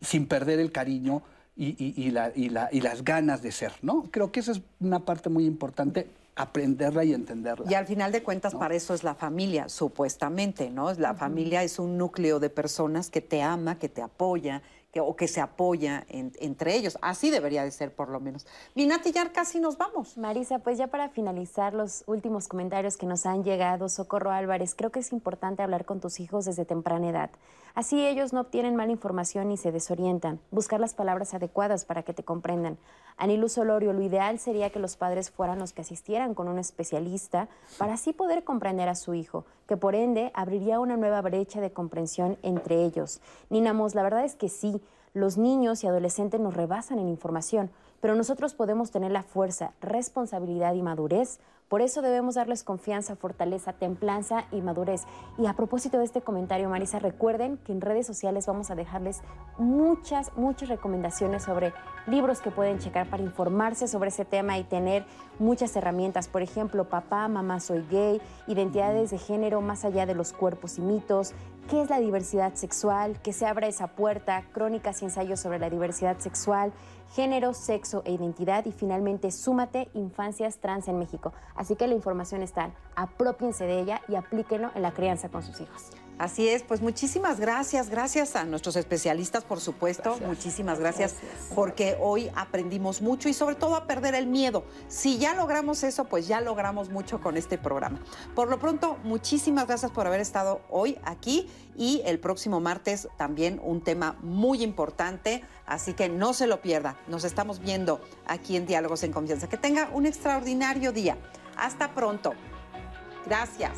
sin perder el cariño y, las ganas de ser, ¿no? Creo que esa es una parte muy importante aprenderla y entenderla. Y al final de cuentas, para eso es la familia, supuestamente, ¿no? La familia es un núcleo de personas que te ama, que te apoya, o que se apoya entre ellos. Así debería de ser, por lo menos. Minati, ya casi nos vamos. Marisa, pues ya para finalizar los últimos comentarios que nos han llegado, Socorro Álvarez, creo que es importante hablar con tus hijos desde temprana edad. Así ellos no obtienen mala información y se desorientan. Buscar las palabras adecuadas para que te comprendan. Anilú Solorio, lo ideal sería que los padres fueran los que asistieran con un especialista para así poder comprender a su hijo, que por ende abriría una nueva brecha de comprensión entre ellos. Ninamos, la verdad es que sí, los niños y adolescentes nos rebasan en información, pero nosotros podemos tener la fuerza, responsabilidad y madurez por eso debemos darles confianza, fortaleza, templanza y madurez. Y a propósito de este comentario, Marisa, recuerden que en redes sociales vamos a dejarles muchas, muchas recomendaciones sobre libros que pueden checar para informarse sobre ese tema y tener muchas herramientas. Por ejemplo, Papá, Mamá, Soy Gay, Identidades de Género más allá de los cuerpos y mitos, qué es la diversidad sexual, que se abra esa puerta, crónicas y ensayos sobre la diversidad sexual, género, sexo e identidad y finalmente súmate infancias trans en México. Así que la información está, apropiense de ella y aplíquenlo en la crianza con sus hijos. Así es, pues muchísimas gracias, gracias a nuestros especialistas, por supuesto, muchísimas gracias, porque hoy aprendimos mucho y sobre todo a perder el miedo. Si ya logramos eso, pues ya logramos mucho con este programa. Por lo pronto, muchísimas gracias por haber estado hoy aquí y el próximo martes también un tema muy importante, así que no se lo pierda. Nos estamos viendo aquí en Diálogos en Confianza. Que tenga un extraordinario día. Hasta pronto. Gracias.